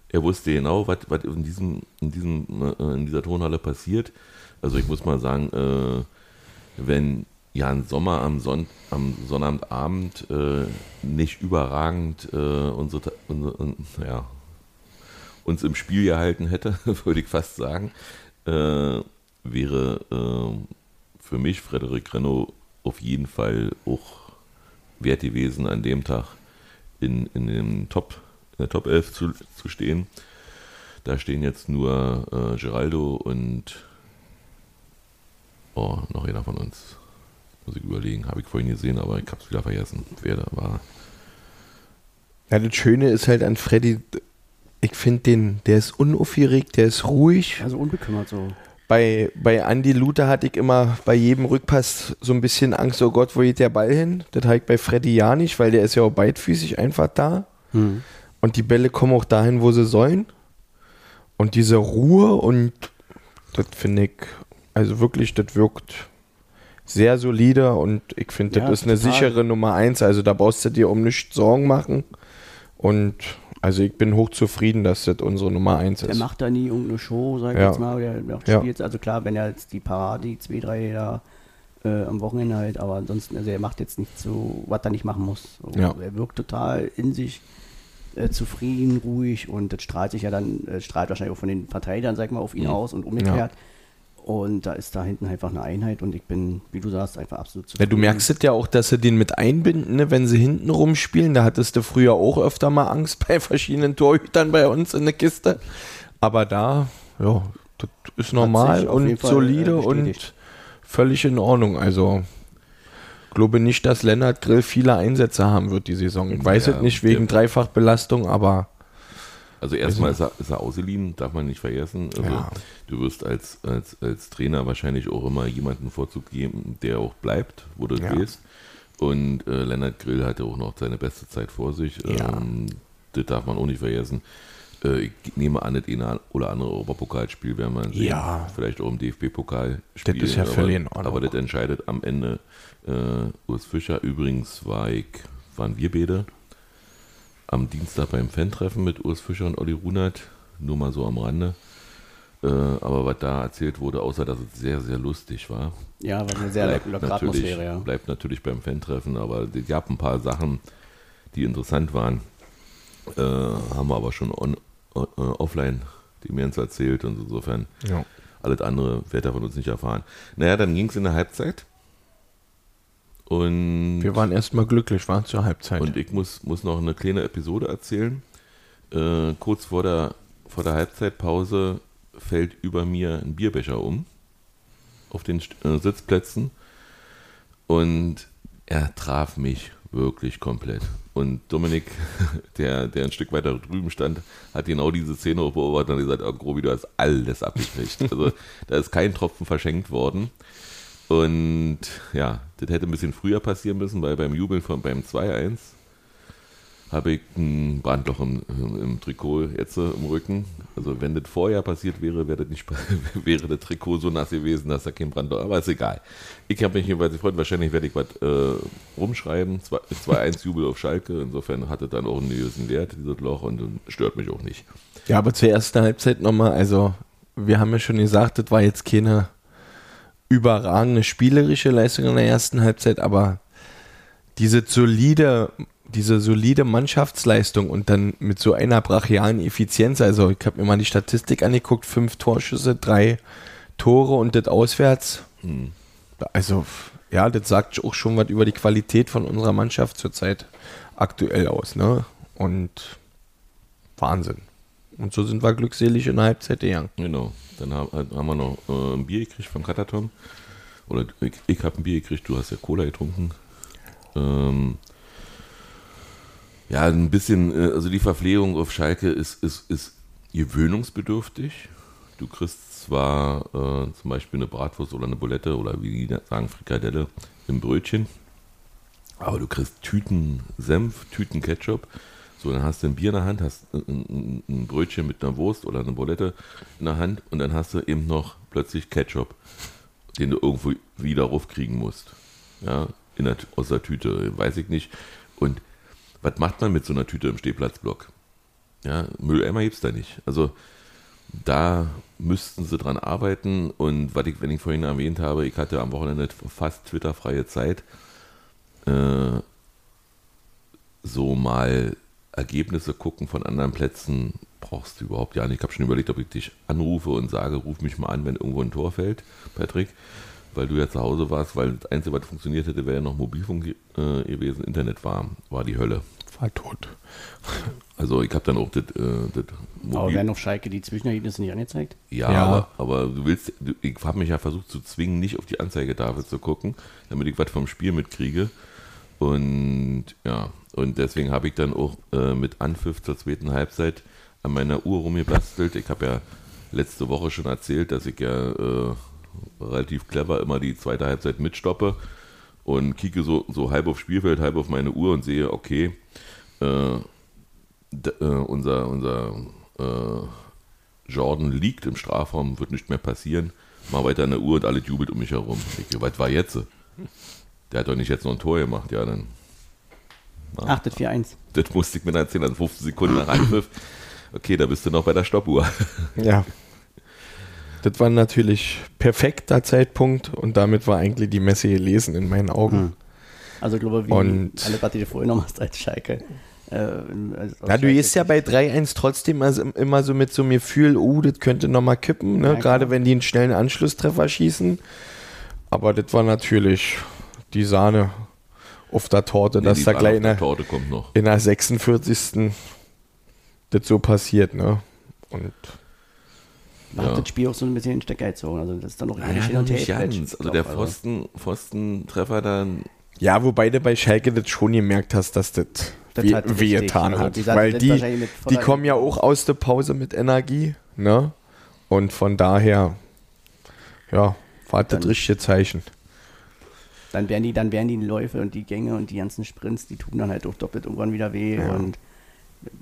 er wusste genau, was, was in, diesem, in, diesem, äh, in dieser Turnhalle passiert. Also ich muss mal sagen, äh, wenn Jan Sommer am, Son am Sonnabendabend äh, nicht überragend äh, unsere, unsere, ja, uns im Spiel gehalten hätte, würde ich fast sagen, äh, wäre äh, für mich Frederik Renno auf jeden Fall auch wert gewesen, an dem Tag in, in, dem Top, in der Top 11 zu, zu stehen. Da stehen jetzt nur äh, Geraldo und oh, noch einer von uns. Muss ich überlegen, habe ich vorhin gesehen, aber ich habe es wieder vergessen, wer da war. Ja, das Schöne ist halt an Freddy, ich finde den, der ist unaufgeregt, der ist ruhig. Also unbekümmert so. Bei, bei Andy Luther hatte ich immer bei jedem Rückpass so ein bisschen Angst, oh Gott, wo geht der Ball hin? Das habe ich bei Freddy ja nicht, weil der ist ja auch beidfüßig einfach da. Hm. Und die Bälle kommen auch dahin, wo sie sollen. Und diese Ruhe und das finde ich, also wirklich, das wirkt sehr solide und ich finde, das Ja, ist eine total. sichere Nummer eins. Also da brauchst du dir um nichts Sorgen machen. Und also ich bin hochzufrieden, dass das unsere Nummer eins Der ist. macht da nie irgendeine Show, sag ich Ja. jetzt mal. Der macht Ja. spielt, also klar, wenn er jetzt die Parade, die zwei, drei da äh, am Wochenende halt, aber ansonsten, also er macht jetzt nicht so, was er nicht machen muss. So, Ja. Er wirkt total in sich äh, zufrieden, ruhig und das strahlt sich ja dann, äh, strahlt wahrscheinlich auch von den Verteidigern, sag ich mal, auf ihn Mhm. aus und umgekehrt. Und da ist da hinten einfach eine Einheit und ich bin, wie du sagst, einfach absolut Ja, zufrieden. du merkst es ja auch, dass sie den mit einbinden, ne? wenn sie hinten rumspielen. Da hattest du früher auch öfter mal Angst bei verschiedenen Torhütern bei uns in der Kiste. Aber da, ja, das ist normal und Fall, solide äh, und völlig in Ordnung. Also, ich glaube nicht, dass Lennart Grill viele Einsätze haben wird die Saison. Ich weiß Ja, es nicht wegen Dreifachbelastung, aber Also erstmal ist er, ist er ausgeliehen, darf man nicht vergessen. Also Ja. du wirst als, als, als Trainer wahrscheinlich auch immer jemanden Vorzug geben, der auch bleibt, wo du Ja. gehst. Und äh, Lennart Grill hatte auch noch seine beste Zeit vor sich. Ja. Ähm, das darf man auch nicht vergessen. Äh, ich nehme an, das eine oder andere Europapokalspiel werden wir sehen. Ja. Vielleicht auch im DFB-Pokal. Das ist ja aber, völlig in Ordnung. Aber das entscheidet am Ende äh, Urs Fischer. Übrigens war ich, waren wir beide am Dienstag beim Fan-Treffen mit Urs Fischer und Olli Runert, nur mal so am Rande. Äh, aber was da erzählt wurde, außer dass es sehr, sehr lustig war, Ja, war eine sehr bleibt, lockere natürlich, Atmosphäre, ja. bleibt natürlich beim Fan-Treffen, aber es gab ein paar Sachen, die interessant waren. Äh, haben wir aber schon on, äh, offline die mir uns erzählt und insofern ja. alles andere wird er von uns nicht erfahren. Naja, dann ging es in der Halbzeit. Und wir waren erstmal glücklich, waren zur Halbzeit. und ich muss, muss noch eine kleine Episode erzählen. Äh, kurz vor der, vor der Halbzeitpause fällt über mir ein Bierbecher um auf den äh, Sitzplätzen und er traf mich wirklich komplett. Und Dominik, der, der ein Stück weiter drüben stand, hat genau diese Szene auch beobachtet und gesagt, oh, Grobi, du hast alles abgekriegt. Also da ist kein Tropfen verschenkt worden. Und ja, das hätte ein bisschen früher passieren müssen, weil beim Jubeln von beim 2-1 habe ich ein Brandloch im, im Trikot jetzt im Rücken. Also wenn das vorher passiert wäre, wäre das, nicht, wäre das Trikot so nass gewesen, dass da kein Brandloch, aber ist egal. Ich habe mich jedenfalls gefreut, wahrscheinlich werde ich was äh, rumschreiben, 2-1 Jubel auf Schalke, insofern hat es dann auch einen gewissen Wert, dieses Loch, und stört mich auch nicht. Ja, aber zur ersten Halbzeit nochmal, also wir haben ja schon gesagt, das war jetzt keine überragende spielerische Leistung in der ersten Halbzeit, aber diese solide, diese solide Mannschaftsleistung und dann mit so einer brachialen Effizienz, also ich habe mir mal die Statistik angeguckt, fünf Torschüsse, drei Tore und das auswärts. Hm. Also, ja, das sagt auch schon was über die Qualität von unserer Mannschaft zurzeit aktuell aus, ne? Und Wahnsinn. Und so sind wir glückselig in der Halbzeit gegangen. Genau. Dann haben, haben wir noch äh, ein Bier gekriegt vom Kataton. Oder ich, ich habe ein Bier gekriegt, du hast ja Cola getrunken. Ähm, ja, ein bisschen, äh, also die Verpflegung auf Schalke ist, ist, ist gewöhnungsbedürftig. Du kriegst zwar äh, zum Beispiel eine Bratwurst oder eine Bulette oder wie die sagen, Frikadelle im Brötchen, aber du kriegst Tüten Senf, Tüten Ketchup. So, dann hast du ein Bier in der Hand, hast ein, ein, Brötchen mit einer Wurst oder eine Bulette in der Hand und dann hast du eben noch plötzlich Ketchup, den du irgendwo wieder raufkriegen musst. Ja, in der, aus der Tüte, weiß ich nicht. Und was macht man mit so einer Tüte im Stehplatzblock? Ja, Mülleimer gibt es da nicht. Also da müssten sie dran arbeiten und was ich, wenn ich vorhin erwähnt habe, ich hatte am Wochenende fast Twitter-freie Zeit, äh, so mal Ergebnisse gucken von anderen Plätzen brauchst du überhaupt ja nicht. Ich habe schon überlegt, ob ich dich anrufe und sage, ruf mich mal an, wenn irgendwo ein Tor fällt, Patrick, weil du ja zu Hause warst, weil das Einzige, was funktioniert hätte, wäre ja noch Mobilfunk äh, gewesen. Internet war, war die Hölle. War tot. Also ich habe dann auch das, äh, das Aber werden auf Schalke die Zwischenergebnisse nicht angezeigt? Ja, Ja. Aber, aber du willst, ich habe mich ja versucht zu zwingen, nicht auf die Anzeigetafel zu gucken, damit ich was vom Spiel mitkriege. Und ja, und deswegen habe ich dann auch äh, mit Anpfiff zur zweiten Halbzeit an meiner Uhr rumgebastelt. Ich habe ja letzte Woche schon erzählt, dass ich ja äh, relativ clever immer die zweite Halbzeit mitstoppe und kicke so, so halb aufs Spielfeld, halb auf meine Uhr und sehe, okay, äh, äh, unser, unser äh, Jordan liegt im Strafraum, wird nicht mehr passieren. Mal weiter an der Uhr und alle jubelt um mich herum. Ich, was war jetzt? Der hat doch nicht jetzt noch ein Tor gemacht, ja dann. Ach, das 4-1. Das musste ich mir dann erzählen, also 15 Sekunden nach Angriff. Okay, da bist du noch bei der Stoppuhr. Ja. Das war natürlich perfekter Zeitpunkt und damit war eigentlich die Messe gelesen in meinen Augen. Hm. Also ich glaube, wie Und- alle, du dir vorhin noch hast als Schalke. Äh, als- Ja, du gehst ja bei 3-1 trotzdem also immer so mit so einem Gefühl, oh, das könnte nochmal kippen, ne? Ja, gerade wenn die einen schnellen Anschlusstreffer schießen. Aber das war natürlich die Sahne auf der Torte, Nee, dass da gleich in der der, Torte kommt noch. in der 46. das so passiert. Ne? Und Man Ja. hat das Spiel auch so ein bisschen in gezogen. Also das ist dann noch Ja, ewig hin und her. nicht gefletscht, ganz. Also glaub, der Pfosten, Pfostentreffer dann, ja, wobei du bei Schalke das schon gemerkt hast, dass das, Das weh, wehgetan also hat. die Weil die, die kommen ja auch aus der Pause mit Energie. Ne? Und von daher, ja, war das richtige Zeichen. Dann werden die, dann werden die Läufe und die Gänge und die ganzen Sprints, die tun dann halt auch doppelt irgendwann wieder weh. Ja. Und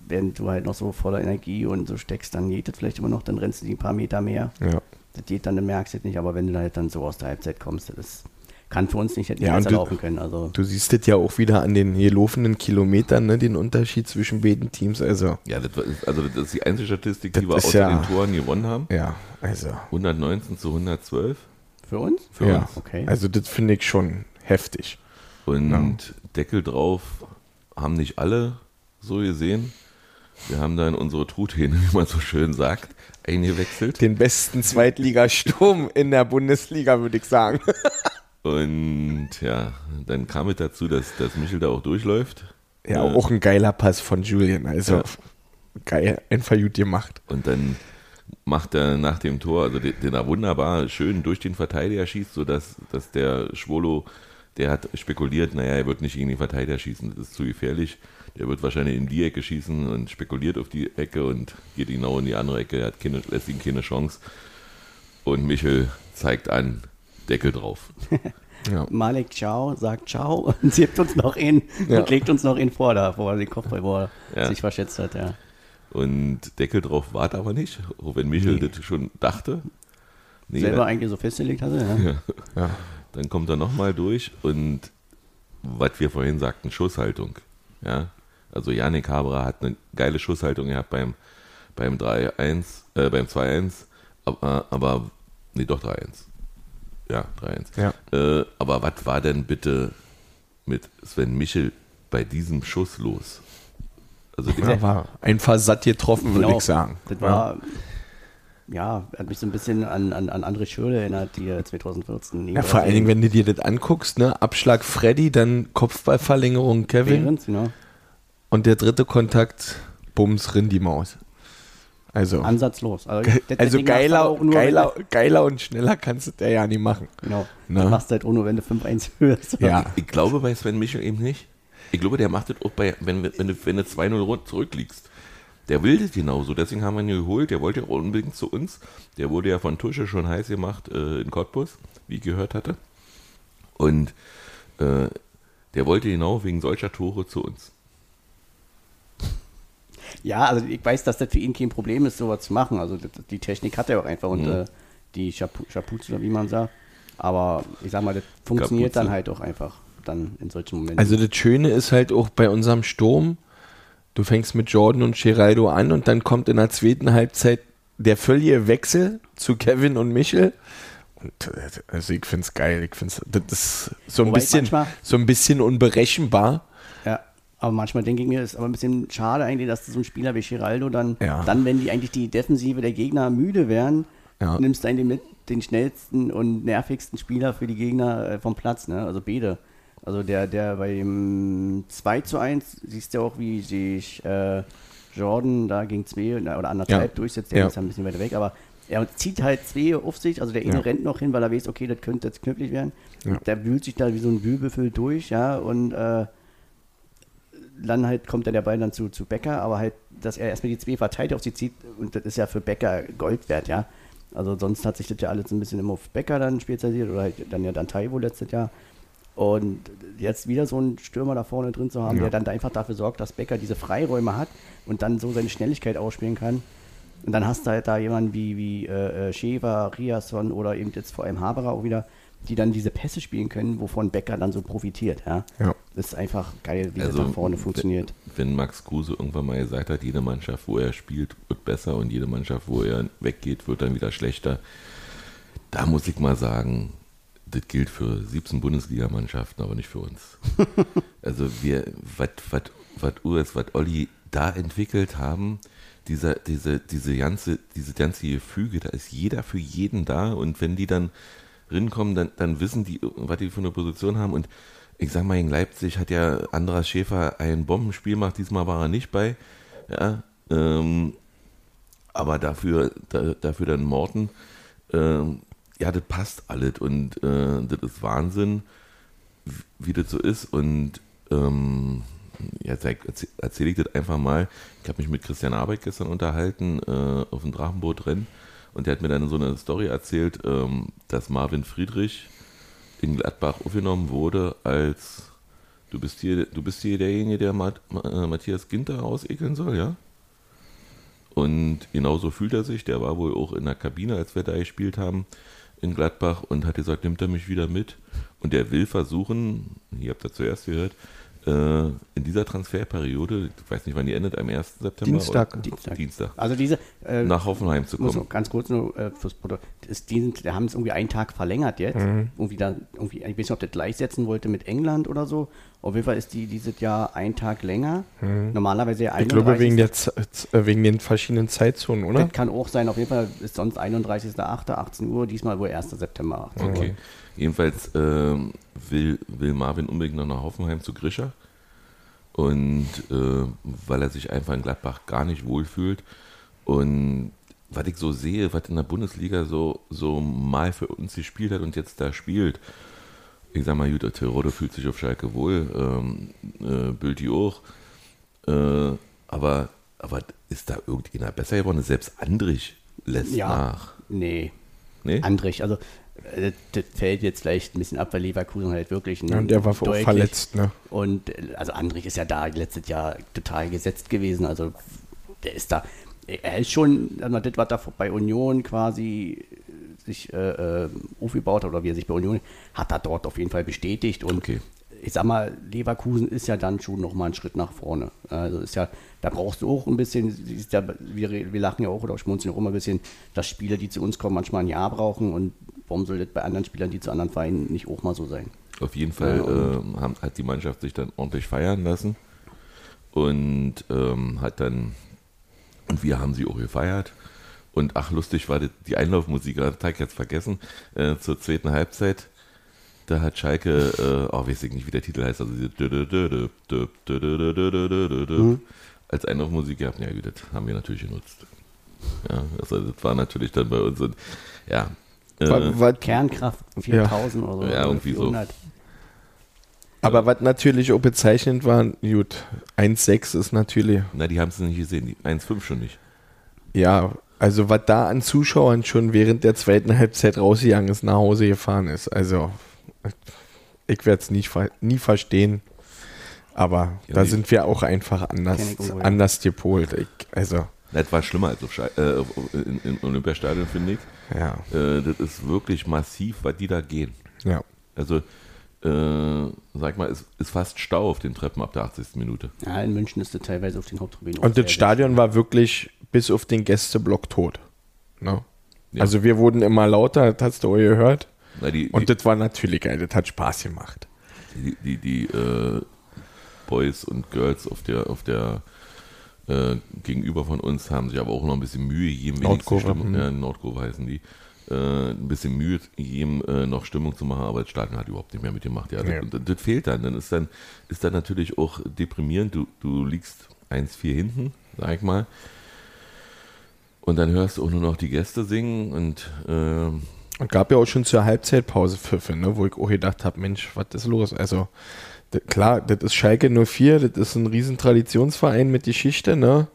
wenn du halt noch so voller Energie und so steckst, dann geht das vielleicht immer noch, dann rennst du die ein paar Meter mehr. Ja. Das geht dann, dann merkst du es nicht, aber wenn du halt dann so aus der Halbzeit kommst, das kann für uns nicht hätte Ja, besser du- laufen können. Also Du siehst das ja auch wieder an den hier laufenden Kilometern, ne, den Unterschied zwischen beiden Teams. Also, ja, das war, also das ist die einzige Statistik, die wir außer ja- den Toren gewonnen haben. ja, also, 119 zu 112 für uns? für ja. uns. Okay. Also, das finde ich schon heftig. Und Ja. Deckel drauf haben nicht alle so gesehen. Wir haben da in unsere Truthähne, wie man so schön sagt, eingewechselt. Den besten Zweitligasturm in der Bundesliga, würde ich sagen. Und ja, dann kam es dazu, dass, dass Michel da auch durchläuft. Ja, Äh, auch ein geiler Pass von Julian. Also, Ja. geil, einfach gut gemacht. Und dann macht er nach dem Tor, also den, den er wunderbar schön durch den Verteidiger schießt, sodass dass der Schwolo, der hat spekuliert, naja, er wird nicht gegen den Verteidiger schießen, das ist zu gefährlich. Der wird wahrscheinlich in die Ecke schießen und spekuliert auf die Ecke und geht genau in die andere Ecke. Er hat keine, lässt ihm keine Chance. Und Michel zeigt an, Deckel drauf. Ja. Malik Ciao sagt Ciao und zieht uns noch in Ja. und legt uns noch in vor, da, wo er den Kopf wo er Ja. sich verschätzt hat, ja. Und Deckel drauf war aber nicht, auch wenn Michel Nee. das schon dachte. Nee, Selber dann- eigentlich so festgelegt hatte, ja. Ja. Ja. Dann kommt er nochmal durch und was wir vorhin sagten, Schusshaltung. Ja, also Janik Haberer hat eine geile Schusshaltung gehabt beim, beim 3-1, äh, beim 2-1, aber, aber, nee, doch 3-1. Ja, 3-1. Ja. Äh, aber was war denn bitte mit Sven Michel bei diesem Schuss los? Also den, Ja, war einfach satt getroffen, würde Genau. ich sagen. Das war, ja, hat mich so ein bisschen an, an, an andere Schürle erinnert, die er 2014 Ja, vor allen Dingen, wenn du dir das anguckst, ne? Abschlag Freddy, dann Kopfballverlängerung Kevin Behrens, genau. und der dritte Kontakt, Bums, Rin die Maus. Also, Ansatzlos. Also, das- also du geiler, auch nur, geiler, Wenn geiler und schneller kannst du der ja nie machen. du, genau. Na? Das machst du halt wenn du 5-1 hörst. Ja, Ich glaube bei Sven Michel eben nicht. Ich glaube, der macht das auch bei, wenn, wenn du, wenn du 2-0 rund zurückliegst. Der will das genauso, deswegen haben wir ihn geholt. Der wollte ja auch unbedingt zu uns. Der wurde ja von Tusche schon heiß gemacht äh, in Cottbus, wie ich gehört hatte. Und äh, der wollte genau wegen solcher Tore zu uns. Ja, also ich weiß, dass das für ihn kein Problem ist, sowas zu machen. Also die Technik hat er auch einfach und Mhm. äh, die Chapu- Chapuze oder wie man sagt. Aber ich sag mal, das funktioniert Kapuze. dann halt auch einfach dann in solchen Momenten. also das Schöne ist halt auch bei unserem Sturm, Du fängst mit Jordan und Geraldo an und dann kommt in der zweiten Halbzeit der völlige Wechsel zu Kevin und Michel. Und äh, also ich finde es geil. Ich finde das ist so ein Wobei bisschen manchmal- so ein bisschen unberechenbar. Ja, aber manchmal denke ich mir, ist aber ein bisschen schade eigentlich, dass so ein Spieler wie Giraldo dann, Ja. dann, wenn die eigentlich die Defensive der Gegner müde wären, Ja. nimmst du eigentlich mit den schnellsten und nervigsten Spieler für die Gegner äh, vom Platz, ne? Also Bede. Also der, der bei dem 2 zu 1, siehst du auch, wie sich äh, Jordan da gegen zwei oder anderthalb Ja. durchsetzt, der Ja. ist ja ein bisschen weiter weg, aber er zieht halt zwei auf sich, also der eine Ja. rennt noch hin, weil er weiß, okay, das könnte jetzt knifflig werden. Ja. Der wühlt sich da wie so ein Wühlbüffel durch, ja, und äh, dann halt kommt dann der Ball dann zu, zu Becker, aber halt, dass er erstmal die zwei verteilt auf sie zieht und das ist ja für Becker Gold wert, ja. Also sonst hat sich das ja alles ein bisschen immer auf Becker dann spezialisiert oder halt dann ja dann Taiwo letztes Jahr. Und jetzt wieder so einen Stürmer da vorne drin zu haben, Ja. der dann einfach dafür sorgt, dass Becker diese Freiräume hat und dann so seine Schnelligkeit ausspielen kann. Und dann hast du halt da jemanden wie, wie äh, äh, Schäfer, Riasson oder eben jetzt vor allem Haberer auch wieder, die dann diese Pässe spielen können, wovon Becker dann so profitiert. Ja? Ja. Das ist einfach geil, wie Also, das da vorne funktioniert. Wenn Max Kruse irgendwann mal gesagt hat, jede Mannschaft, wo er spielt, wird besser und jede Mannschaft, wo er weggeht, wird dann wieder schlechter. Da muss ich mal sagen, das gilt für 17 Bundesligamannschaften, aber nicht für uns. also wir, was US, was Olli da entwickelt haben, dieser, diese, diese ganze, diese ganze Gefüge, da ist jeder für jeden da und wenn die dann rinkommen, dann, dann wissen die, was die für eine Position haben und ich sag mal, in Leipzig hat ja Andras Schäfer ein Bombenspiel gemacht, diesmal war er nicht bei, ja, ähm, aber dafür, da, dafür dann Morten, ähm, ja, das passt alles und äh, das ist Wahnsinn, wie- das so ist und ähm, ja, erzähle erzähl ich das einfach mal. Ich habe mich mit Christian Arbeck gestern unterhalten äh, auf dem Drachenbootrennen und der hat mir dann so eine Story erzählt, ähm, dass Marvin Friedrich in Gladbach aufgenommen wurde als du bist hier, du bist hier derjenige, der Mat, äh, Matthias Ginter ausekeln soll, ja? Und genauso fühlt er sich. Der war wohl auch in der Kabine, als wir da gespielt haben in Gladbach und hat gesagt, nimmt er mich wieder mit. Und der will versuchen, hier habt ihr zuerst gehört, äh, in dieser Transferperiode, ich weiß nicht, wann die endet, am 1. September? Dienstag. Oder? Dienstag. Dienstag. Also diese äh, Nach Hoffenheim zu kommen. ganz kurz nur äh, fürs Protokoll. Das- die haben es irgendwie einen Tag verlängert jetzt. Mhm. Irgendwie da, irgendwie, ich weiß nicht, ob das gleichsetzen wollte mit England oder so. Auf jeden Fall ist die dieses Jahr einen Tag länger. Normalerweise ja Mhm. Ich glaube 31. wegen, der, Z- äh, wegen den verschiedenen Zeitzonen, oder? Das kann auch sein. Auf jeden Fall ist sonst 31.08. 18 Uhr. Diesmal wohl 1. September 18 Uhr. Okay. Jedenfalls ähm, will, will Marvin unbedingt noch nach Hoffenheim zu Grischer. Und äh, weil er sich einfach in Gladbach gar nicht wohlfühlt. Und was ich so sehe, was in der Bundesliga so, so mal für uns gespielt hat und jetzt da spielt. Ich sag mal, Jutta Terodde fühlt sich auf Schalke wohl, ähm, äh, Bülti auch. Äh, aber, aber ist da irgendjemand besser geworden? Selbst Andrich lässt Ja. nach. Nee. Nee? Andrich, also äh, das fällt jetzt vielleicht ein bisschen ab, weil Leverkusen halt wirklich ein Ja, und der war deutlich- verletzt, ne? Und äh, also Andrich ist ja da letztes Jahr total gesetzt gewesen. Also der ist da, er ist schon, also das, was da bei Union quasi sich äh, äh, aufgebaut hat oder wie er sich bei Union, hat er dort auf jeden Fall bestätigt. Und Okay. ich sag mal, Leverkusen ist ja dann schon nochmal einen Schritt nach vorne. Also ist ja, da brauchst du auch ein bisschen, ja, wir, wir lachen ja auch oder schmunzeln auch immer ein bisschen, dass Spieler, die zu uns kommen, manchmal ein Jahr brauchen und warum soll das bei anderen Spielern, die zu anderen Vereinen nicht auch mal so sein? Auf jeden Fall Ja, ähm, haben, hat die Mannschaft sich dann ordentlich feiern lassen und ähm, hat dann, und wir haben sie auch gefeiert. Und ach, lustig war die, die Einlaufmusik, das ich jetzt vergessen, äh, zur zweiten Halbzeit. Da hat Schalke, äh, oh, weiß ich nicht, wie der Titel heißt, also diese als Einlaufmusik gehabt. Ja, gut, das haben wir natürlich genutzt. Ja, also das war natürlich dann bei uns und, ja. Äh, weil, weil, Kernkraft 4000 ja. oder so. Ja, irgendwie 400. so. Aber was natürlich auch bezeichnend war, gut, 1,6 ist natürlich. Na, die haben es nicht gesehen, 1,5 schon nicht. Ja, also was da an Zuschauern schon während der zweiten Halbzeit rausgegangen ist, nach Hause gefahren ist. Also, ich werde es nie, nie verstehen. Aber Ja, da sind wir auch einfach anders, anders gepolt. Ich, also, Das war schlimmer als auf äh, in, im Olympiastadion, finde ich. ja, Äh, das ist wirklich massiv, was die da gehen. ja. Also äh, sag mal, ist, ist fast Stau auf den Treppen ab der 80. Minute. Ja, in München ist das teilweise auf den Haupttribünen. Und das Stadion war wirklich bis auf den Gästeblock tot. Ne? Ja. Also wir wurden immer lauter, das hast du auch gehört. Na, die, Und die, das war natürlich geil, das hat Spaß gemacht. die, die, die äh, Boys und Girls auf der, auf der äh, gegenüber von uns haben sich aber auch noch ein bisschen Mühe gegeben, Nordkurve, Stimmung, ja, Nordkurve heißen die, äh, ein bisschen Mühe gegeben, äh, noch Stimmung zu machen, aber das Stadion hat überhaupt nicht mehr mitgemacht. Ja, Nee. das, das fehlt dann. Dann ist dann, ist dann natürlich auch deprimierend. Du, du liegst 1-4 hinten, sag ich mal. Und dann hörst du auch nur noch die Gäste singen und äh, Und gab ja auch schon zur Halbzeitpause Pfiffe, ne, wo ich auch gedacht habe, Mensch, was ist los? Also d- klar, das ist Schalke 04, das ist ein riesen Traditionsverein mit Geschichte, ne?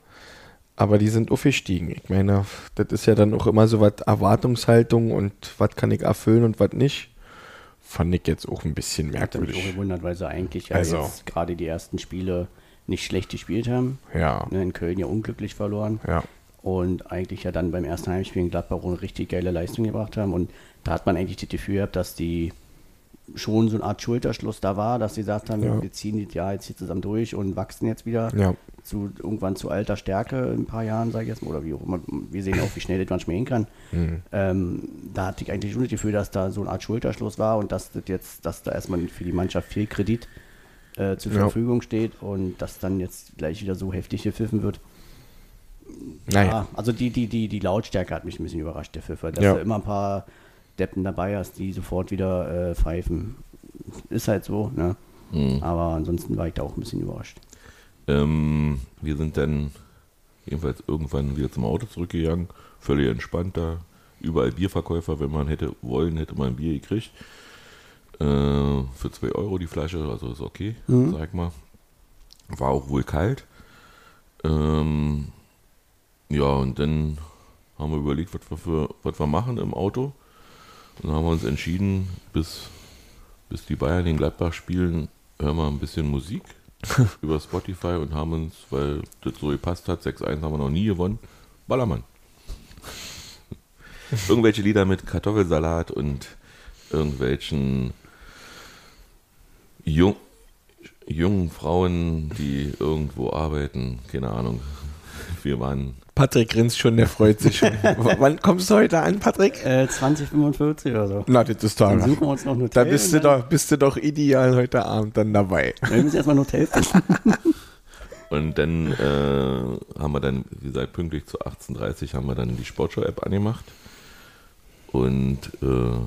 Aber die sind aufgestiegen. Ich meine, das ist ja dann auch immer so was Erwartungshaltung und was kann ich erfüllen und was nicht. Fand ich jetzt auch ein bisschen Hat mich auch merkwürdig. gewundert, weil sie eigentlich ja Also. jetzt gerade die ersten Spiele nicht schlecht gespielt haben. Ja, Ne, In Köln ja unglücklich verloren. ja. Und eigentlich ja dann beim ersten Heimspiel in Gladbach eine richtig geile Leistung gebracht haben. Und da hat man eigentlich das Gefühl gehabt, dass die schon so eine Art Schulterschluss da war, dass sie gesagt haben, Ja. wir ziehen das Jahr jetzt hier zusammen durch und wachsen jetzt wieder Ja. zu irgendwann zu alter Stärke in ein paar Jahren, sage ich jetzt mal, oder wie auch immer. Wir sehen auch, wie schnell das manchmal gehen kann. Mhm. Ähm, da hatte ich eigentlich schon das Gefühl, dass da so eine Art Schulterschluss war und dass das jetzt, dass da erstmal für die Mannschaft viel Kredit äh, zur Ja. Verfügung steht und dass dann jetzt gleich wieder so heftig gepfiffen wird. Naja. Ja, also die, die, die, die Lautstärke hat mich ein bisschen überrascht, der Pfiffer. Dass Ja. du immer ein paar Deppen dabei hast, die sofort wieder äh, pfeifen. Ist halt so, ne? mh. Aber ansonsten war ich da auch ein bisschen überrascht. Ähm, wir sind dann jedenfalls irgendwann wieder zum Auto zurückgegangen, völlig entspannt da. Überall Bierverkäufer, wenn man hätte wollen, hätte man ein Bier gekriegt. Äh, für 2 Euro die Flasche, also ist okay, Mhm. sag mal. War auch wohl kalt. Ähm, ja, und dann haben wir überlegt, was wir, für, was wir machen im Auto. Und dann haben wir uns entschieden, bis, bis die Bayern in Gladbach spielen, hören wir ein bisschen Musik über Spotify und haben uns, weil das so gepasst hat, 6-1 haben wir noch nie gewonnen, Ballermann. Irgendwelche Lieder mit Kartoffelsalat und irgendwelchen jung, jungen Frauen, die irgendwo arbeiten, keine Ahnung. Wir waren Patrick grinst schon, der freut sich schon. Wann kommst du heute an, Patrick? Äh, 2045 oder so. Na, das ist Dann doch. suchen wir uns noch ein Da Hotel. bist du dann- doch, bist du doch ideal heute Abend dann dabei. Wir müssen erstmal ein Hotel finden. Und dann äh, haben wir dann, wie gesagt, pünktlich zu 18.30 haben wir dann die Sportschau-App angemacht und äh,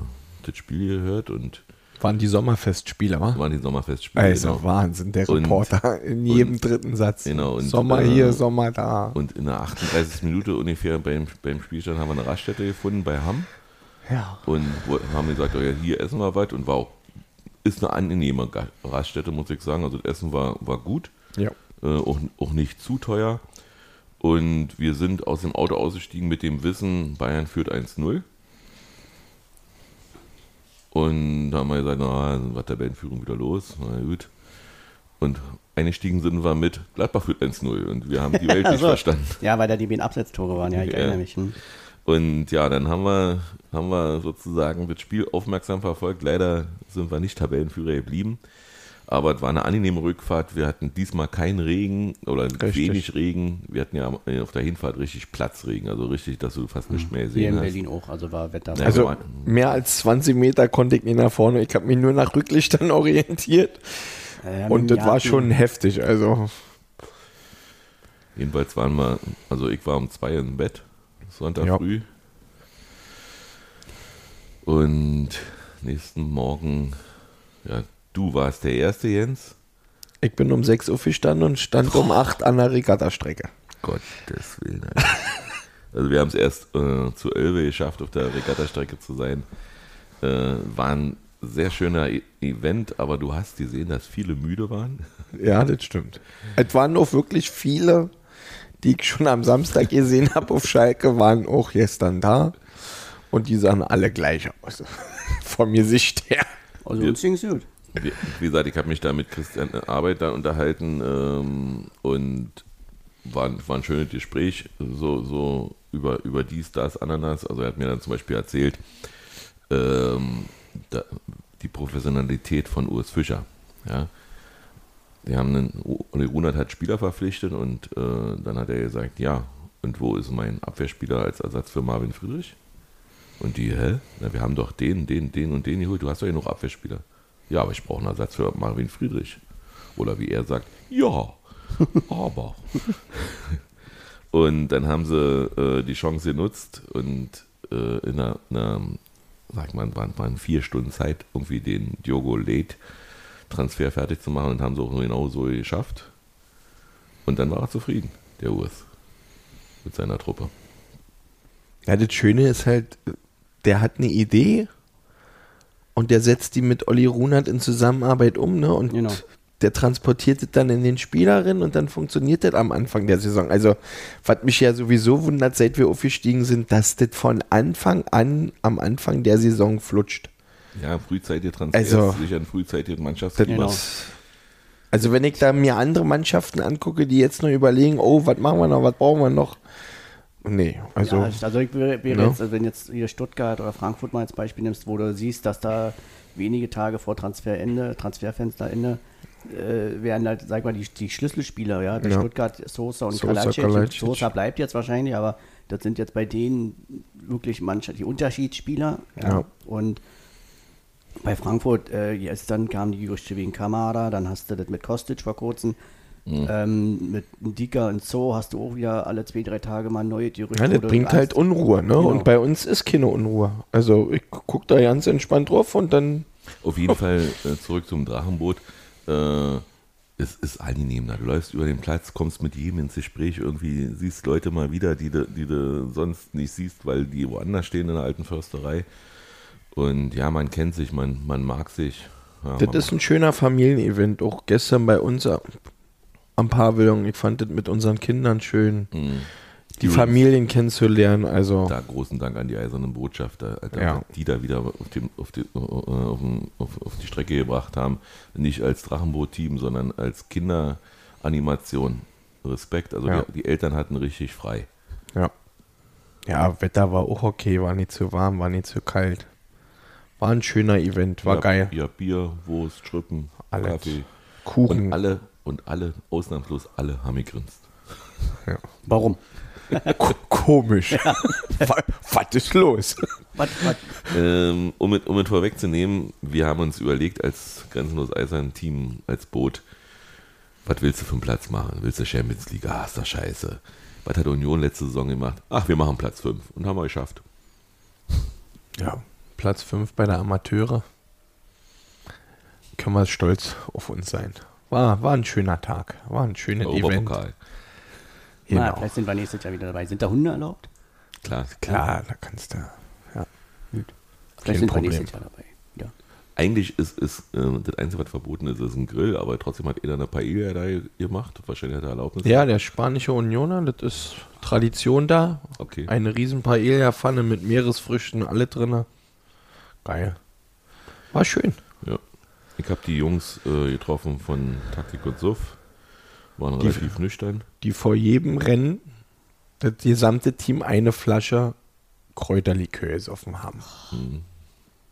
das Spiel gehört und Waren die Sommerfestspiele, wa? waren die Sommerfestspiele. Also genau. Wahnsinn, der Und- Reporter in jedem und- dritten Satz. genau, und, Sommer äh, hier, Sommer da. Und in der 38. Minute ungefähr beim, beim Spielstand haben wir eine Raststätte gefunden bei Hamm Ja. und haben gesagt, oh ja, hier essen wir was und auch, ist eine angenehme Raststätte, muss ich sagen. Also das Essen war, war gut, ja. äh, auch, auch nicht zu teuer. Und wir sind aus dem Auto ausgestiegen mit dem Wissen, Bayern führt 1-0. Und da haben wir gesagt, na, dann war Tabellenführung wieder los. Na gut. Und eingestiegen sind wir mit Gladbach führt 1-0 und wir haben die Welt nicht so. verstanden. Ja, weil da die beiden Absetztore waren. Ja, ich Ja. erinnere mich. Hm. Und ja, dann haben wir, haben wir sozusagen das Spiel aufmerksam verfolgt. Leider sind wir nicht Tabellenführer geblieben. Aber es war eine angenehme Rückfahrt. Wir hatten diesmal keinen Regen oder Richtig. wenig Regen. Wir hatten ja auf der Hinfahrt richtig Platzregen, also richtig, dass du fast nicht mehr Mhm. Hier in hast. Berlin auch, also war Wetter. Ja, Also mehr als 20 Meter konnte ich nicht nach vorne. Ich habe mich nur nach Rücklichtern orientiert. Ja, Und das war schon heftig. Also Jedenfalls waren wir, also ich war um zwei im Bett, Sonntag Ja. früh. Und nächsten Morgen, ja, du warst der Erste, Jens. ich bin um 6 Uhr gestanden und stand um 8 an der Regattastrecke. Gottes Willen. Alter. Also wir haben es erst äh, zu Elbe geschafft, auf der Regattastrecke zu sein. Äh, war ein sehr schöner e Event, aber du hast gesehen, dass viele müde waren. Ja, das stimmt. Es waren auch wirklich viele, die ich schon am Samstag gesehen habe auf Schalke, waren auch gestern da. Und die sahen alle gleich aus. Von mir Sicht her. Also uns ging's gut. Wie, gesagt, ich habe mich da mit Christian Arbeit da unterhalten ähm, und war, war ein schönes Gespräch, so, so über, über dies, das, Ananas. Also er hat mir dann zum Beispiel erzählt, ähm, da, die Professionalität von Urs Fischer. Ja. Die haben einen, Uli Runert hat Spieler verpflichtet und äh, dann hat er gesagt, ja, und wo ist mein Abwehrspieler als Ersatz für Marvin Friedrich? Und die, hä? Na, wir haben doch den, den, den und den geholt. Du hast doch hier noch Abwehrspieler. Ja, aber ich brauche einen Ersatz für Marvin Friedrich. Oder wie er sagt, ja, aber. und dann haben sie äh, die Chance genutzt und äh, in einer, einer sag mal, waren, waren vier Stunden Zeit, irgendwie den Diogo Late Transfer fertig zu machen und haben sie auch genau so geschafft. Und dann war er zufrieden, der Urs, mit seiner Truppe. Ja, das Schöne ist halt, der hat eine Idee und der setzt die mit Olli Runert in Zusammenarbeit um, ne? Und Genau. der transportiert das dann in den Spielerinnen und dann funktioniert das am Anfang der Saison. Also, was mich ja sowieso wundert, seit wir aufgestiegen sind, dass das von Anfang an am Anfang der Saison flutscht. Ja, frühzeitige Transfers, Also- sicher ein frühzeitiges Das Mannschaftsklima. Genau. Also wenn ich da mir andere Mannschaften angucke, die jetzt nur überlegen, oh, was machen wir noch, was brauchen wir noch? Nee, also ja, also ich wäre, wäre Ja. jetzt, also wenn jetzt hier Stuttgart oder Frankfurt mal als Beispiel nimmst, wo du siehst, dass da wenige Tage vor Transferende, Transferfensterende, äh, werden halt, sag mal, die, die Schlüsselspieler, ja, bei Ja. Stuttgart, Sosa und Sosa. Kalajdzic. Sosa bleibt jetzt wahrscheinlich, aber das sind jetzt bei denen wirklich manche, die Unterschiedsspieler, ja. Ja. Und bei Frankfurt, äh, jetzt dann kamen die Gerüchte wegen Kamada, dann hast du das mit Kostic vor kurzem. Ähm, mit Dika und So hast du auch wieder alle zwei, drei Tage mal neue Gerüchte. ja, das bringt Angst- halt Unruhe, ne? Genau. Und bei uns ist keine Unruhe. Also ich gucke da ganz entspannt drauf und dann Auf jeden Fall äh, zurück zum Drachenboot. Äh, es ist angenehm da. Du läufst über den Platz, kommst mit jedem ins Gespräch, irgendwie siehst Leute mal wieder, die du, die du sonst nicht siehst, weil die woanders stehen in der alten Försterei. Und ja, man kennt sich, man, man mag sich. Ja, Das man ist ein schöner Familienevent. Auch gestern bei uns am- Pavillon. Ich fand das mit unseren Kindern schön, die Übrigens- Familien kennenzulernen. Also, Da großen Dank an die eisernen Botschafter, Alter, Ja. die da wieder auf, dem, auf, die, äh, auf, auf die Strecke gebracht haben. Nicht als Drachenboot-Team, sondern als Kinderanimation. Respekt. Also Ja. die, die Eltern hatten richtig frei. ja. Ja, Wetter war auch okay, war nicht zu warm, war nicht zu kalt. War ein schöner Event, war ja, geil. Ja, Bier, Wurst, Strippen, Alles. Kaffee. Kuchen. Und alle, und alle, ausnahmslos alle haben gegrinst. Warum? Ko- Komisch. was, was ist los? Was, was? Ähm, um, es, um es vorwegzunehmen, wir haben uns überlegt, als Grenzenlos Eisern Team, als Boot, was willst du für einen Platz machen? Willst du Champions League? Ah, ist doch scheiße. Was hat Union letzte Saison gemacht? Ach, wir machen Platz 5 und haben wir geschafft. Ja, Platz 5 bei der Amateure. Können wir stolz auf uns sein. War, war ein schöner Tag. War ein schönes Event. Na, Genau. vielleicht sind wir nächstes Jahr wieder dabei. Sind da Hunde erlaubt? Klar. Klar, da kannst du. Ja. Vielleicht Kein sind Problem. wir nächstes Jahr dabei. Ja. Eigentlich ist, ist äh, das Einzige, was verboten ist, ist ein Grill, aber trotzdem hat er eine Paella da gemacht. Wahrscheinlich hat er Erlaubnis. ja, der spanische Unioner, das ist Tradition da. Okay. Eine riesen Paella-Pfanne mit Meeresfrüchten, alle drin. Geil. War schön. Ja. Ich habe die Jungs äh, getroffen von Taktik und Suff. Waren Die- relativ nüchtern. Die vor jedem Rennen das gesamte Team eine Flasche Kräuterlikör gesoffen haben.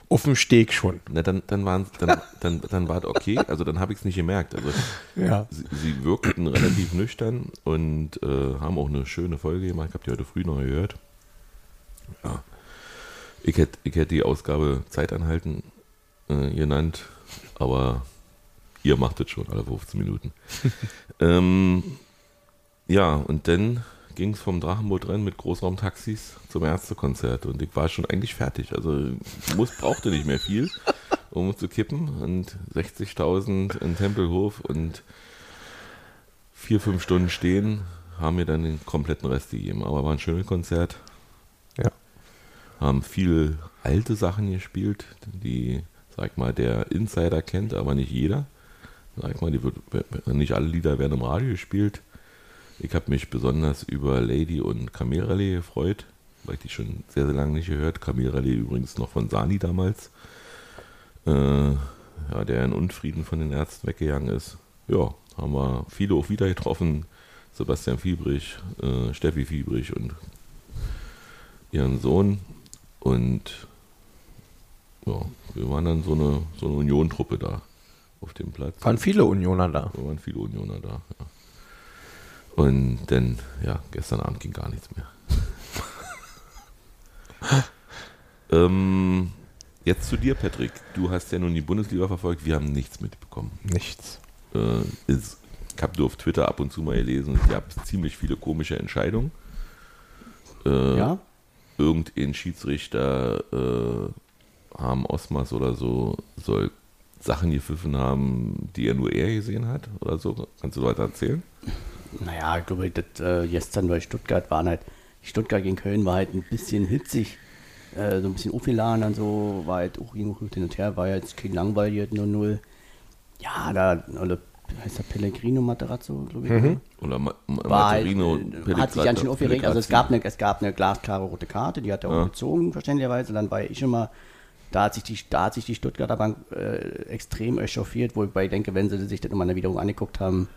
Auf dem Steg schon. Na, dann, dann, waren, dann, dann, dann war es okay. Also dann habe ich es nicht gemerkt. Also Ja. sie, sie wirkten relativ nüchtern und äh, haben auch eine schöne Folge gemacht. Ich habe die heute früh noch gehört. Ja. Ich hätte ich hätt die Ausgabe Zeitanhalten äh, genannt, aber ihr macht es schon alle 15 Minuten. ähm, ja, und dann ging es vom Drachenboot-Rennen mit Großraumtaxis zum Ärztekonzert und ich war schon eigentlich fertig. Also ich muss, brauchte nicht mehr viel, um zu kippen und 60.000 in Tempelhof und vier, fünf Stunden stehen haben mir dann den kompletten Rest gegeben. Aber war ein schönes Konzert. Ja. Haben viele alte Sachen gespielt, die, sag mal, der Insider kennt, aber nicht jeder. Sag mal, wird, nicht alle Lieder werden im Radio gespielt. Ich habe mich besonders über Lady und Camille Rallye gefreut, weil ich die schon sehr, sehr lange nicht gehört. Camille Rallye übrigens noch von Sani damals, äh, ja, der in Unfrieden von den Ärzten weggegangen ist. Ja, haben wir viele auch wieder getroffen. Sebastian Fiebrich, äh, Steffi Fiebrich und ihren Sohn. Und ja, wir waren dann so eine, so eine Union-Truppe da auf dem Platz. Waren viele Unioner da. Da waren viele Unioner da. Ja. Und dann, ja, gestern Abend ging gar nichts mehr. ähm, jetzt zu dir, Patrick. Du hast ja nun die Bundesliga verfolgt. Wir haben nichts mitbekommen. Nichts. Äh, ist, ich habe nur auf Twitter ab und zu mal gelesen, es gab ziemlich viele komische Entscheidungen. Äh, Ja? Irgendein Schiedsrichter, äh, Harm Osmas oder so, soll Sachen gepfiffen haben, die er nur er gesehen hat oder so. Kannst du weiter erzählen? Naja, ich glaube, das, äh, gestern bei Stuttgart waren halt, Stuttgart gegen Köln war halt ein bisschen hitzig, äh, so ein bisschen aufgeladen und so, war halt auch irgendwo hin und her, war jetzt kein langweilig 0-0. Ja, da, oder heißt der Pellegrino Materazzo, glaube ich. ne? Oder Ma Ma war halt, Materino äh, hat sich ganz schön aufgeregt. Also es gab, eine, es gab eine glasklare rote Karte, die hat er auch Ja. gezogen, verständlicherweise. Dann war ich immer, da hat sich die, da hat sich die Stuttgarter Bank äh, extrem echauffiert, wobei ich denke, wenn sie sich das nochmal in der Wiederholung angeguckt haben,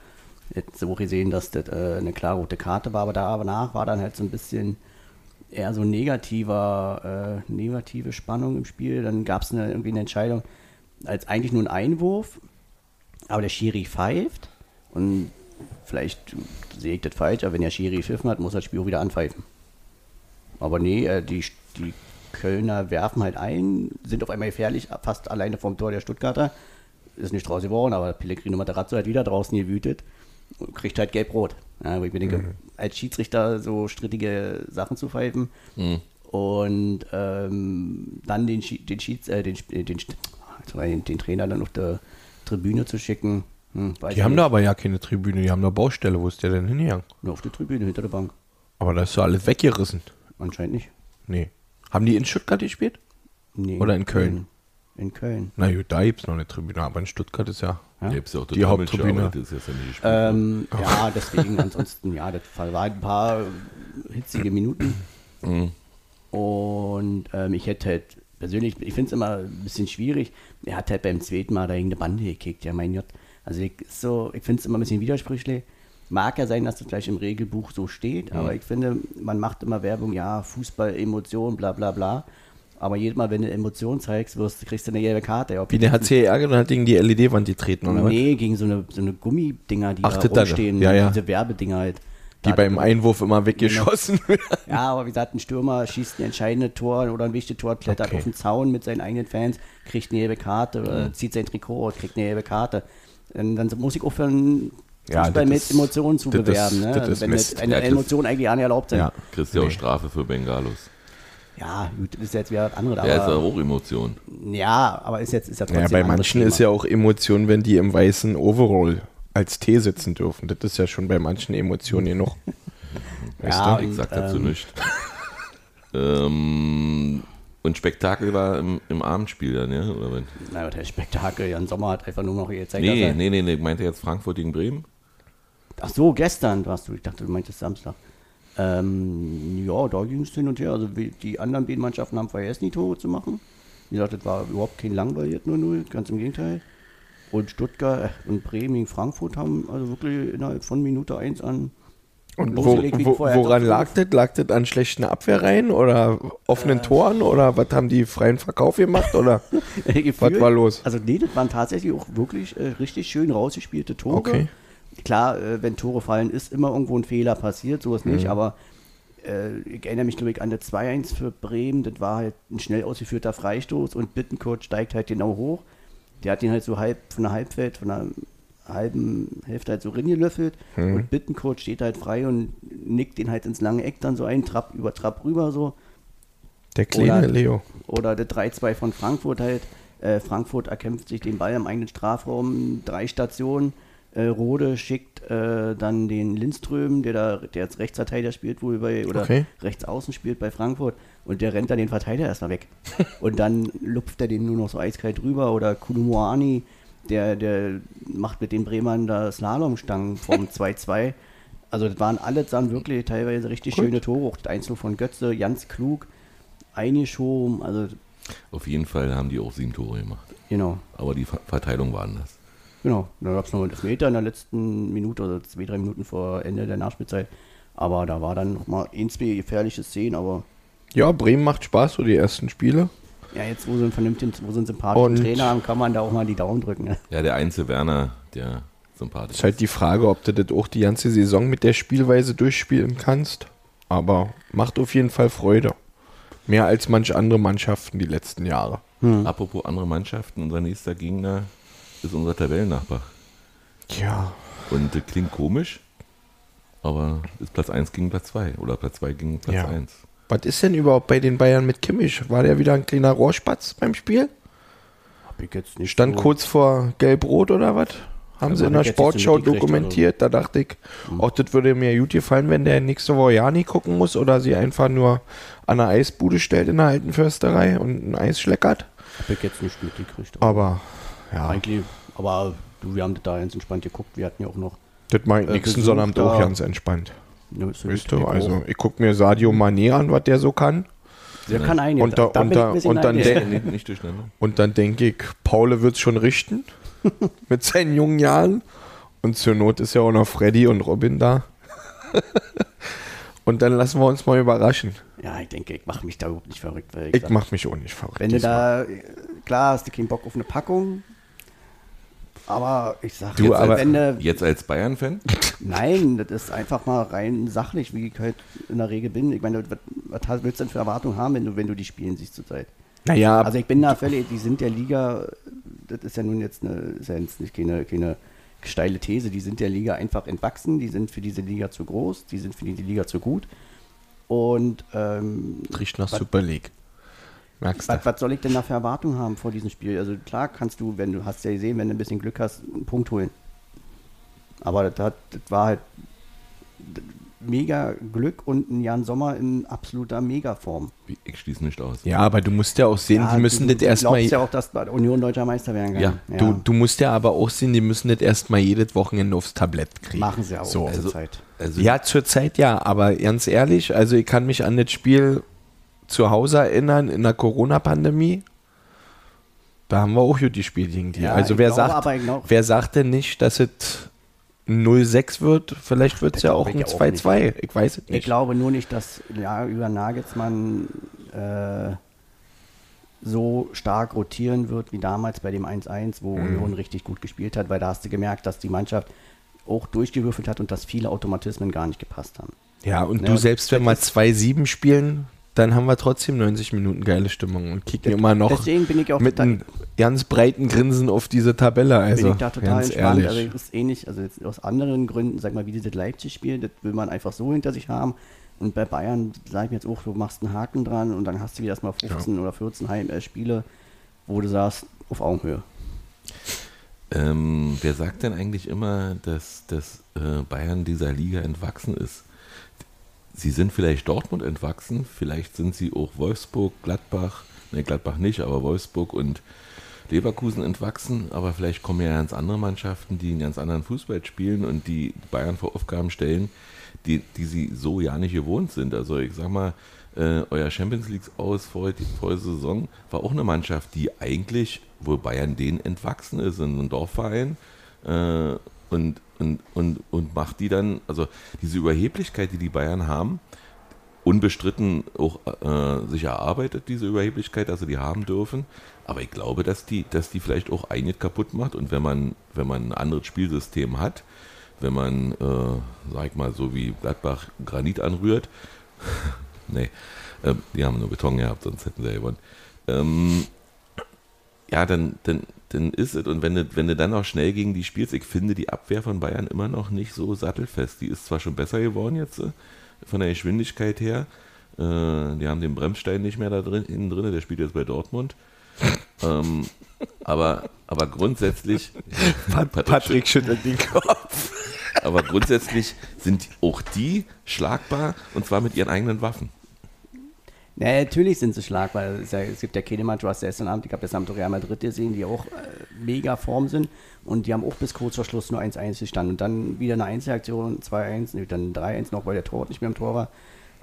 hätten sie auch gesehen, dass das äh, eine klare rote Karte war. Aber danach war dann halt so ein bisschen eher so negativer, äh, negative Spannung im Spiel. Dann gab es irgendwie eine Entscheidung als eigentlich nur ein Einwurf, aber der Schiri pfeift und vielleicht sehe ich das falsch, aber wenn der Schiri gepfiffen hat, muss das Spiel auch wieder anpfeifen. Aber nee, äh, die, die Kölner werfen halt ein, sind auf einmal gefährlich, fast alleine vom Tor der Stuttgarter. Ist nicht draus geworden, aber Pellegrino Materazzo hat wieder draußen gewütet und kriegt halt gelb-rot. Ja, wo ich mir denke, als Schiedsrichter so strittige Sachen zu pfeifen und ähm, dann den, den, Schieds, äh, den, den, den, den, den Trainer dann auf der Tribüne zu schicken. Hm, Die haben nicht. da aber ja keine Tribüne, die haben da Baustelle. Wo ist der denn hingegangen? Nur auf der Tribüne hinter der Bank. Aber da ist doch alles weggerissen. Anscheinend nicht. Nee. Haben die in Stuttgart gespielt? Nee, Oder in Köln? In Köln. Na gut, da gibt es noch eine Tribüne, aber in Stuttgart ist ja. Ja? Ja, ist ja auch Die Haupttribüne. Ja nicht gespielt worden. Ähm, ja, deswegen ansonsten, ja, das war ein paar hitzige Minuten. Und ähm, ich hätte halt persönlich, ich finde es immer ein bisschen schwierig. Er hat halt beim zweiten Mal da irgendeine Bande gekickt, ja, mein Gott. Also ich, so, ich finde es immer ein bisschen widersprüchlich. Mag ja sein, dass das vielleicht im Regelbuch so steht, aber ich finde, man macht immer Werbung, ja, Fußball, Emotion, bla bla bla. Aber jedes Mal, wenn du Emotion zeigst, wirst, kriegst du eine gelbe Karte. Ob Wie der hat sich geärgert und hat gegen die LED-Wand getreten, oder? Nee, gegen so eine, so eine Gummidinger, die Ach, da rumstehen. ja, ja. Diese Werbedinger halt. Die Da- beim Einwurf immer weggeschossen werden. Ja, aber wie gesagt, ein Stürmer schießt ein entscheidendes Tor oder ein wichtiges Tor, klettert Okay. auf den Zaun mit seinen eigenen Fans, kriegt eine gelbe Karte, äh, zieht sein Trikot kriegt eine gelbe Karte. Dann, dann muss ich aufhören, Ja, Fußball mit ist- Emotionen zu ist- bewerben. ne? das ist Wenn Mist. eine Ja, Emotion eigentlich auch nicht erlaubt sind. Ja. Ja, Kriegst ja auch Nee. Strafe für Bengalos. gut, das ist jetzt wieder was anderes. Ja, ist ja Aber, auch Emotion. ja, aber ist jetzt ist ja trotzdem Ja, bei manchen Thema. ist ja auch Emotion, wenn die im weißen Overall als Tee sitzen dürfen. Das ist ja schon bei manchen Emotionen genug. Weißt Ja, du? Ich sag dazu ähm, nichts. ähm, und Spektakel war im, im Abendspiel dann, ja? Oder wenn? Na, der Spektakel, Jan Sommer hat einfach nur noch gezeigt, dass Nee, er- nee, nee, nee, meinte jetzt Frankfurt gegen Bremen? Ach so, gestern warst du. Ich dachte, du meintest Samstag. Ähm, ja, da ging es hin und her. Also die anderen beiden Mannschaften haben vergessen, die Tore zu machen. Wie gesagt, das war überhaupt kein langweiliges 0-0, ganz im Gegenteil. Und Stuttgart äh, und Bremen gegen Frankfurt haben also wirklich innerhalb von Minute 1 an Und wo, wo, vorher. woran lag das? Lag das an schlechten Abwehrreihen oder offenen Äh. Toren oder was haben die freien Verkauf gemacht oder was war los? Also nee, das waren tatsächlich auch wirklich äh, richtig schön rausgespielte Tore. Okay. Klar, äh, wenn Tore fallen, ist immer irgendwo ein Fehler passiert, sowas Mhm. nicht, aber äh, ich erinnere mich, glaube ich, an der 2-1 für Bremen, das war halt ein schnell ausgeführter Freistoß und Bittenkurt steigt halt genau hoch. Der hat ihn halt so halb von der Halbfeld, von der halben Hälfte halt so ringelöffelt Mhm. und Bittenkurt steht halt frei und nickt den halt ins lange Eck dann so ein, Trapp über Trapp rüber so. Der kleine Oder- Leo. Oder der 3-2 von Frankfurt halt. Äh, Frankfurt erkämpft sich den Ball im eigenen Strafraum, drei Stationen. Äh, Rode schickt äh, dann den Lindström, der da, der als Rechtsverteidiger spielt, wohl bei, oder Okay. rechts außen spielt bei Frankfurt. Und der rennt dann den Verteidiger erstmal weg. und dann lupft er den nur noch so eiskalt rüber. Oder Kulumoani, der, der macht mit den Bremern da Slalomstangen vom 2-2. Also das waren alles dann wirklich teilweise richtig Gut. schöne Tore. Auch das Einzel von Götze, ganz klug eingeschoben. Also, Auf jeden Fall haben die auch sieben Tore gemacht. genau. Aber die Ver Verteilung war anders. Genau. Da gab es noch einen Elfmeter in der letzten Minute, also zwei, drei Minuten vor Ende der Nachspielzeit. Aber da war dann noch mal ein, zwei gefährliche Szenen, aber Ja, Bremen macht Spaß, so die ersten Spiele. Ja, jetzt, wo sie einen vernünftigen, wo sie einen sympathischen Und- Trainer haben, kann man da auch mal die Daumen drücken. Ne? Ja, der Einzel Werner, der sympathisch Ist halt die Frage, ob du das auch die ganze Saison mit der Spielweise durchspielen kannst. Aber macht auf jeden Fall Freude. Mehr als manch andere Mannschaften die letzten Jahre. Apropos andere Mannschaften, unser nächster Gegner ist unser Tabellennachbar. Ja. Und das klingt komisch, aber ist Platz 1 gegen Platz 2 oder Platz 2 gegen Platz Ja. 1. Was ist denn überhaupt bei den Bayern mit Kimmich? War der wieder ein kleiner Rohrspatz beim Spiel? Hab ich jetzt nicht Stand so- kurz vor Gelb-Rot oder was? Haben Ja, sie in der Sportschau mitgekriegt, dokumentiert. Da dachte ich, auch das würde mir gut gefallen, wenn der nächste Woche ja nie gucken muss oder sie einfach nur an eine Eisbude stellt in der alten Försterei und ein Eis schleckert. Hab ich jetzt nicht mitgekriegt. Aber ja, Eigentlich, aber du, wir haben das da ganz entspannt geguckt. Wir hatten ja auch noch. das ich Äh, nächsten Sonnabend auch ganz entspannt. Ne, ist Weißt du, ich also auch. ich gucke mir Sadio Mané an, was der so kann. Der kann einen. Und da- und bin ich da- ein bisschen und dann. Und denke ich, Paul wird es schon richten mit seinen jungen Jahren. Und zur Not ist ja auch noch Freddy und Robin da. und dann lassen wir uns mal überraschen. Ja, ich denke, ich mache mich da überhaupt nicht verrückt. Weil Ich sag, mache mich auch nicht verrückt. Wenn du da, äh, klar hast du keinen Bock auf eine Packung, aber ich sag, Du, jetzt, aber- wenn du, Jetzt als Bayern-Fan? nein, das ist einfach mal rein sachlich, wie ich halt in der Regel bin. Ich meine, was, willst du denn für Erwartungen haben, wenn du, wenn du die spielen siehst zurzeit? Naja, Also ich bin da völlig, die sind der Liga, das ist ja nun jetzt eine, ist ja jetzt nicht keine, keine steile These, die sind der Liga einfach entwachsen, die sind für diese Liga zu groß, die sind für diese Liga zu gut. Und ähm, riecht nach was- Super League. Merkst du? was, was soll ich denn da für Erwartungen haben vor diesem Spiel? Also klar kannst du, wenn du hast ja gesehen, wenn du ein bisschen Glück hast, einen Punkt holen. Aber das, hat, das war halt mega Glück und ein Jan Sommer in absoluter Megaform. Ich schließe nicht aus. Ja, aber du musst ja auch sehen, Ja, die müssen du, das erstmal. Du glaubst ja auch, dass bei Union deutscher Meister werden kann. Ja, Du, du musst ja aber auch sehen, die müssen das erstmal jedes Wochenende aufs Tablett kriegen. machen sie auch So. zur Also- Zeit. Also, Ja, zurzeit ja, aber ganz ehrlich, also ich kann mich an das Spiel zu Hause erinnern in der Corona-Pandemie. Da haben wir auch gut gespielt gegen die. Ja, also ich wer sagt, ich glaub- wer sagt denn nicht, dass es 0-6 wird? Vielleicht wird es ja auch ein ich auch 2-2. Ich weiß es Ich nicht. glaube nur nicht, dass ja, über Nagelsmann äh, so stark rotieren wird wie damals bei dem 1-1, wo Mhm. Union richtig gut gespielt hat, weil da hast du gemerkt, dass die Mannschaft auch durchgewürfelt hat und dass viele Automatismen gar nicht gepasst haben. Ja, und Ja, du selbst, wenn wir das 2-7 spielen, dann haben wir trotzdem 90 Minuten geile Stimmung und kicken immer noch Deswegen bin ich auch mit einem ganz breiten Grinsen auf diese Tabelle. Also, bin ich da total ganz entspannt. ehrlich. Also das ist ähnlich, also jetzt aus anderen Gründen, sag mal, wie dieses Leipzig-Spiel, das will man einfach so hinter sich haben. Und bei Bayern sage ich mir jetzt auch, du machst einen Haken dran und dann hast du wieder erstmal 15 oder 14 Heim äh, Spiele, wo du sagst, auf Augenhöhe. ähm, wer sagt denn eigentlich immer, dass, dass äh, Bayern dieser Liga entwachsen ist? Sie sind vielleicht Dortmund entwachsen, vielleicht sind sie auch Wolfsburg, Gladbach, ne Gladbach nicht, aber Wolfsburg und Leverkusen entwachsen, aber vielleicht kommen ja ganz andere Mannschaften, die einen ganz anderen Fußball spielen und die Bayern vor Aufgaben stellen, die, die sie so ja nicht gewohnt sind. Also ich sag mal, äh, euer Champions League aus vor, der Saison war auch eine Mannschaft, die eigentlich, wo Bayern denen entwachsen ist, in einem Dorfverein äh, und, und, und, und macht die dann, also diese Überheblichkeit, die die Bayern haben, unbestritten auch äh, sich erarbeitet, diese Überheblichkeit, dass sie die haben dürfen. Aber ich glaube, dass die, dass die vielleicht auch einiges kaputt macht. Und wenn man, wenn man ein anderes Spielsystem hat, wenn man, äh, sag ich mal, so wie Gladbach Granit anrührt, nee, äh, die haben nur Beton gehabt, sonst hätten sie ja gewonnen. Ähm, ja, dann, dann, dann ist es, und wenn du, wenn du dann auch schnell gegen die spielst, ich finde die Abwehr von Bayern immer noch nicht so sattelfest. Die ist zwar schon besser geworden jetzt, äh, von der Geschwindigkeit her. Äh, die haben den Bremsstein nicht mehr da drin, innen drin, der spielt jetzt bei Dortmund. ähm, aber, aber grundsätzlich, Patrick, Patrick schüttelt den Kopf. aber grundsätzlich sind auch die schlagbar und zwar mit ihren eigenen Waffen. Na, natürlich sind sie schlagbar. Ja, es gibt ja keine Mannschaft, du hast gestern Abend, ich habe gestern Abend Real Madrid gesehen, die auch äh, mega Form sind und die haben auch bis kurz vor Schluss nur 1-1 gestanden und dann wieder eine Einzelaktion, 2-1, nee, dann 3-1 noch, weil der Torwart nicht mehr im Tor war.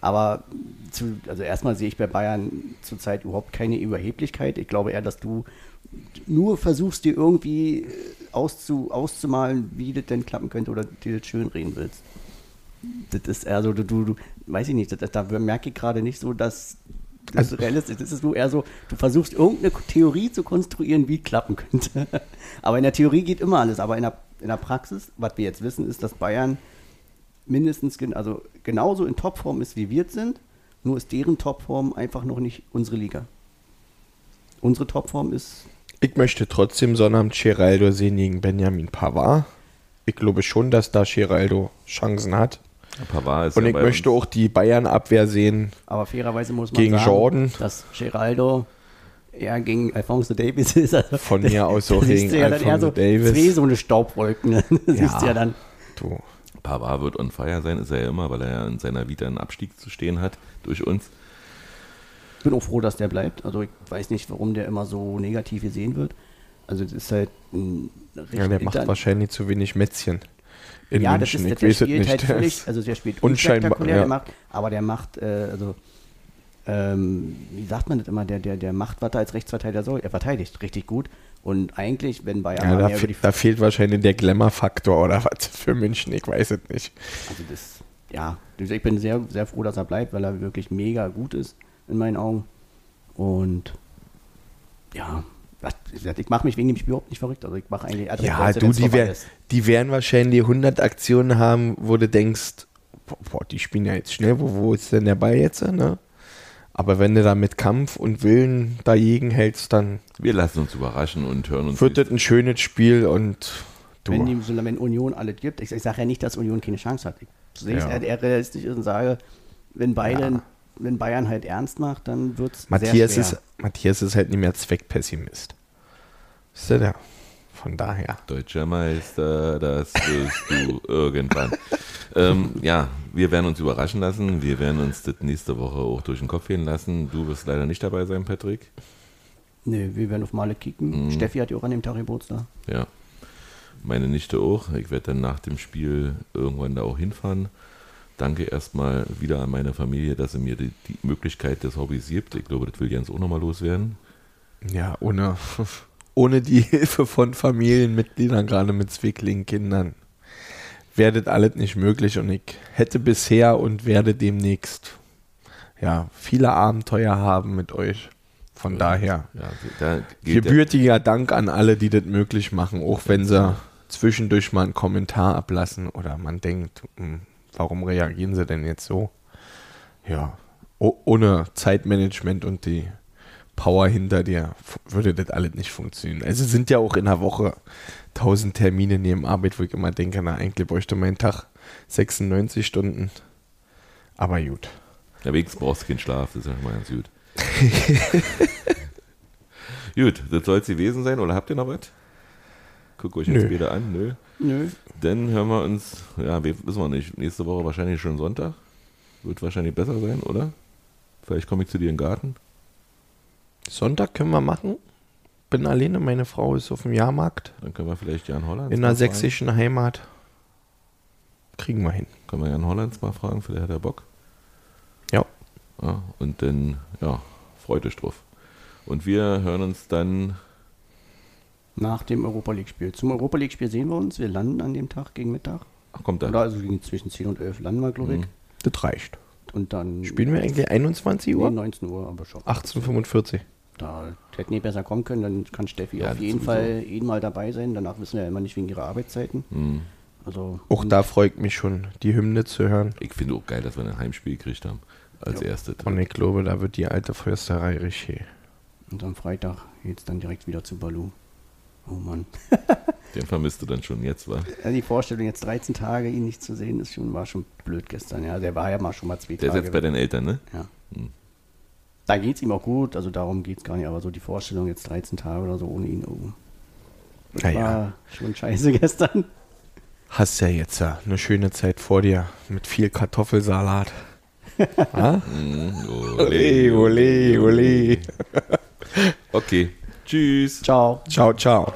Aber zu, also erstmal sehe ich bei Bayern zurzeit überhaupt keine Überheblichkeit. Ich glaube eher, dass du nur versuchst, dir irgendwie äh, auszu, auszumalen, wie das denn klappen könnte oder dir das schön reden willst. Das ist eher so, du, du, du weiß ich nicht, da merke ich gerade nicht so, dass Das ist realistisch. Das ist nur eher so, du versuchst irgendeine Theorie zu konstruieren, wie es klappen könnte. Aber in der Theorie geht immer alles. Aber in der, in der Praxis, was wir jetzt wissen, ist, dass Bayern mindestens, gen- also genauso in Topform ist, wie wir es sind. Nur ist deren Topform einfach noch nicht unsere Liga. Unsere Topform ist Ich möchte trotzdem Sonnabend Geraldo sehen gegen Benjamin Pavard. Ich glaube schon, dass da Geraldo Chancen hat. Pavard ist Und ja ich bei möchte uns. auch die Bayern-Abwehr sehen. Aber fairerweise muss man Gegen sagen, Jordan. dass Geraldo eher gegen Alfonso Davis ist. Also Von mir aus siehst gegen du ja dann eher Alfonso so Davis. zwei so eine Staubwolken. ne? Da siehst du ja dann. Du. Pavard wird on fire sein, ist er ja immer, weil er ja in seiner Vita einen Abstieg zu stehen hat durch uns. Ich bin auch froh, dass der bleibt. Also ich weiß nicht, warum der immer so negativ gesehen wird. Also das ist halt ein Ja, der macht wahrscheinlich zu wenig Mätzchen in ja, das München. ist, ich der weiß es spielt nicht. halt Der völlig, ist- also der spielt unspektakulär, ja. der macht, aber der macht, äh, also ähm, wie sagt man das immer, der, der, der macht, was er als Rechtsverteidiger soll. Er verteidigt richtig gut. Und eigentlich, wenn Bayern ja, da, fe da fehlt wahrscheinlich der Glamour-Faktor oder was für München, ich weiß es nicht. Also das, ja, ich bin sehr, sehr froh, dass er bleibt, weil er wirklich mega gut ist in meinen Augen. Und ja, was- ich mache mich wegen dem Spiel überhaupt nicht verrückt. Also ich mache eigentlich, ich Ja, du, die, wär, die werden wahrscheinlich 100 Aktionen haben, wo du denkst, boah, die spielen ja jetzt schnell, wo, wo ist denn der Ball jetzt? Ne? Aber wenn du da mit Kampf und Willen dagegen hältst, dann Wir lassen uns überraschen und hören uns. wird das ein schönes Spiel und du. Wenn, die, wenn Union alles gibt, ich, ich sage ja nicht, dass Union keine Chance hat. Ich sehe es Ja. eher- eher realistisch und sage, wenn, beide, Ja. Wenn Bayern halt ernst macht, dann wird es sehr Matthias schwer. ist, Matthias ist halt nicht mehr Zweckpessimist. Ist der der? Von daher. Deutscher Meister, das wirst du irgendwann. ähm, ja, wir werden uns überraschen lassen. Wir werden uns das nächste Woche auch durch den Kopf gehen lassen. Du wirst leider nicht dabei sein, Patrick. Nee, wir werden auf Male kicken. Mhm. Steffi hat ja auch an dem Tag Geburtstag. Ja. Meine Nichte auch. Ich werde dann nach dem Spiel irgendwann da auch hinfahren. Danke erstmal wieder an meine Familie, dass sie mir die, die Möglichkeit des Hobbys gibt. Ich glaube, das will Jens auch nochmal loswerden. Ja, ohne, ohne die Hilfe von Familienmitgliedern, gerade mit Zwicklingen, Kindern, wäre das alles nicht möglich. Und ich hätte bisher und werde demnächst ja, viele Abenteuer haben mit euch. Von daher Ja, da geht der, gebürtiger Dank an alle, die das möglich machen, auch wenn sie zwischendurch mal einen Kommentar ablassen oder man denkt, hm, warum reagieren sie denn jetzt so? Ja, ohne Zeitmanagement und die Power hinter dir würde das alles nicht funktionieren. Also es sind ja auch in der Woche tausend Termine neben Arbeit, wo ich immer denke, na eigentlich bräuchte mein Tag 96 Stunden. Aber gut. ja, wenigstens brauchst du keinen Schlaf, das ist ja schon mal ganz gut. gut, das soll es gewesen sein. Oder habt ihr noch was? Guckt euch jetzt Nö. wieder an. Nö. Nö. Dann hören wir uns, ja, wir- wissen wir nicht, nächste Woche wahrscheinlich schon Sonntag. Wird wahrscheinlich besser sein, oder? Vielleicht komme ich zu dir in den Garten. Sonntag können wir machen. Bin alleine, meine Frau ist auf dem Jahrmarkt. Dann können wir vielleicht Jan Hollands In der fragen. sächsischen Heimat. Kriegen wir hin. Können wir Jan Hollands mal fragen, vielleicht hat er Bock. Ja. Ja, und dann, ja, freut euch drauf. Und wir hören uns dann, Nach dem Europa League-Spiel. Zum Europa League-Spiel sehen wir uns. Wir landen an dem Tag gegen Mittag. ach, kommt Oder da. also zwischen 10 und 11 landen wir, glaube ich. Mhm. Das reicht. Und dann. Spielen wir eigentlich 21 Nee, Uhr? 19 Uhr, aber schon. 18.45 Da hätten die besser kommen können, dann kann Steffi Ja, auf jeden. Fall eh mal dabei sein. Danach wissen wir ja immer nicht wegen ihrer Arbeitszeiten. Hm. Also Auch da freut mich schon, die Hymne zu hören. Ich finde auch geil, dass wir ein Heimspiel gekriegt haben. Als Ja. erstes. Und ich glaube, da wird die alte Försterei richtig. Und am Freitag geht's dann direkt wieder zu Balu. Oh Mann. Den vermisst du dann schon jetzt, war. Ja, die Vorstellung, jetzt 13 Tage ihn nicht zu sehen, ist schon, war schon blöd gestern. Ja, der war ja mal schon mal zwei Der ist jetzt bei den Eltern, ne? ja. Hm. Da geht's ihm auch gut, also darum geht's gar nicht, aber so die Vorstellung, jetzt 13 Tage oder so ohne ihn, oh. Das Naja. war schon scheiße gestern. Hast ja jetzt ja eine schöne Zeit vor dir mit viel Kartoffelsalat. ah? Hm, Ole, ole, ole. Okay. Tschüss. Ciao. Ciao, ciao.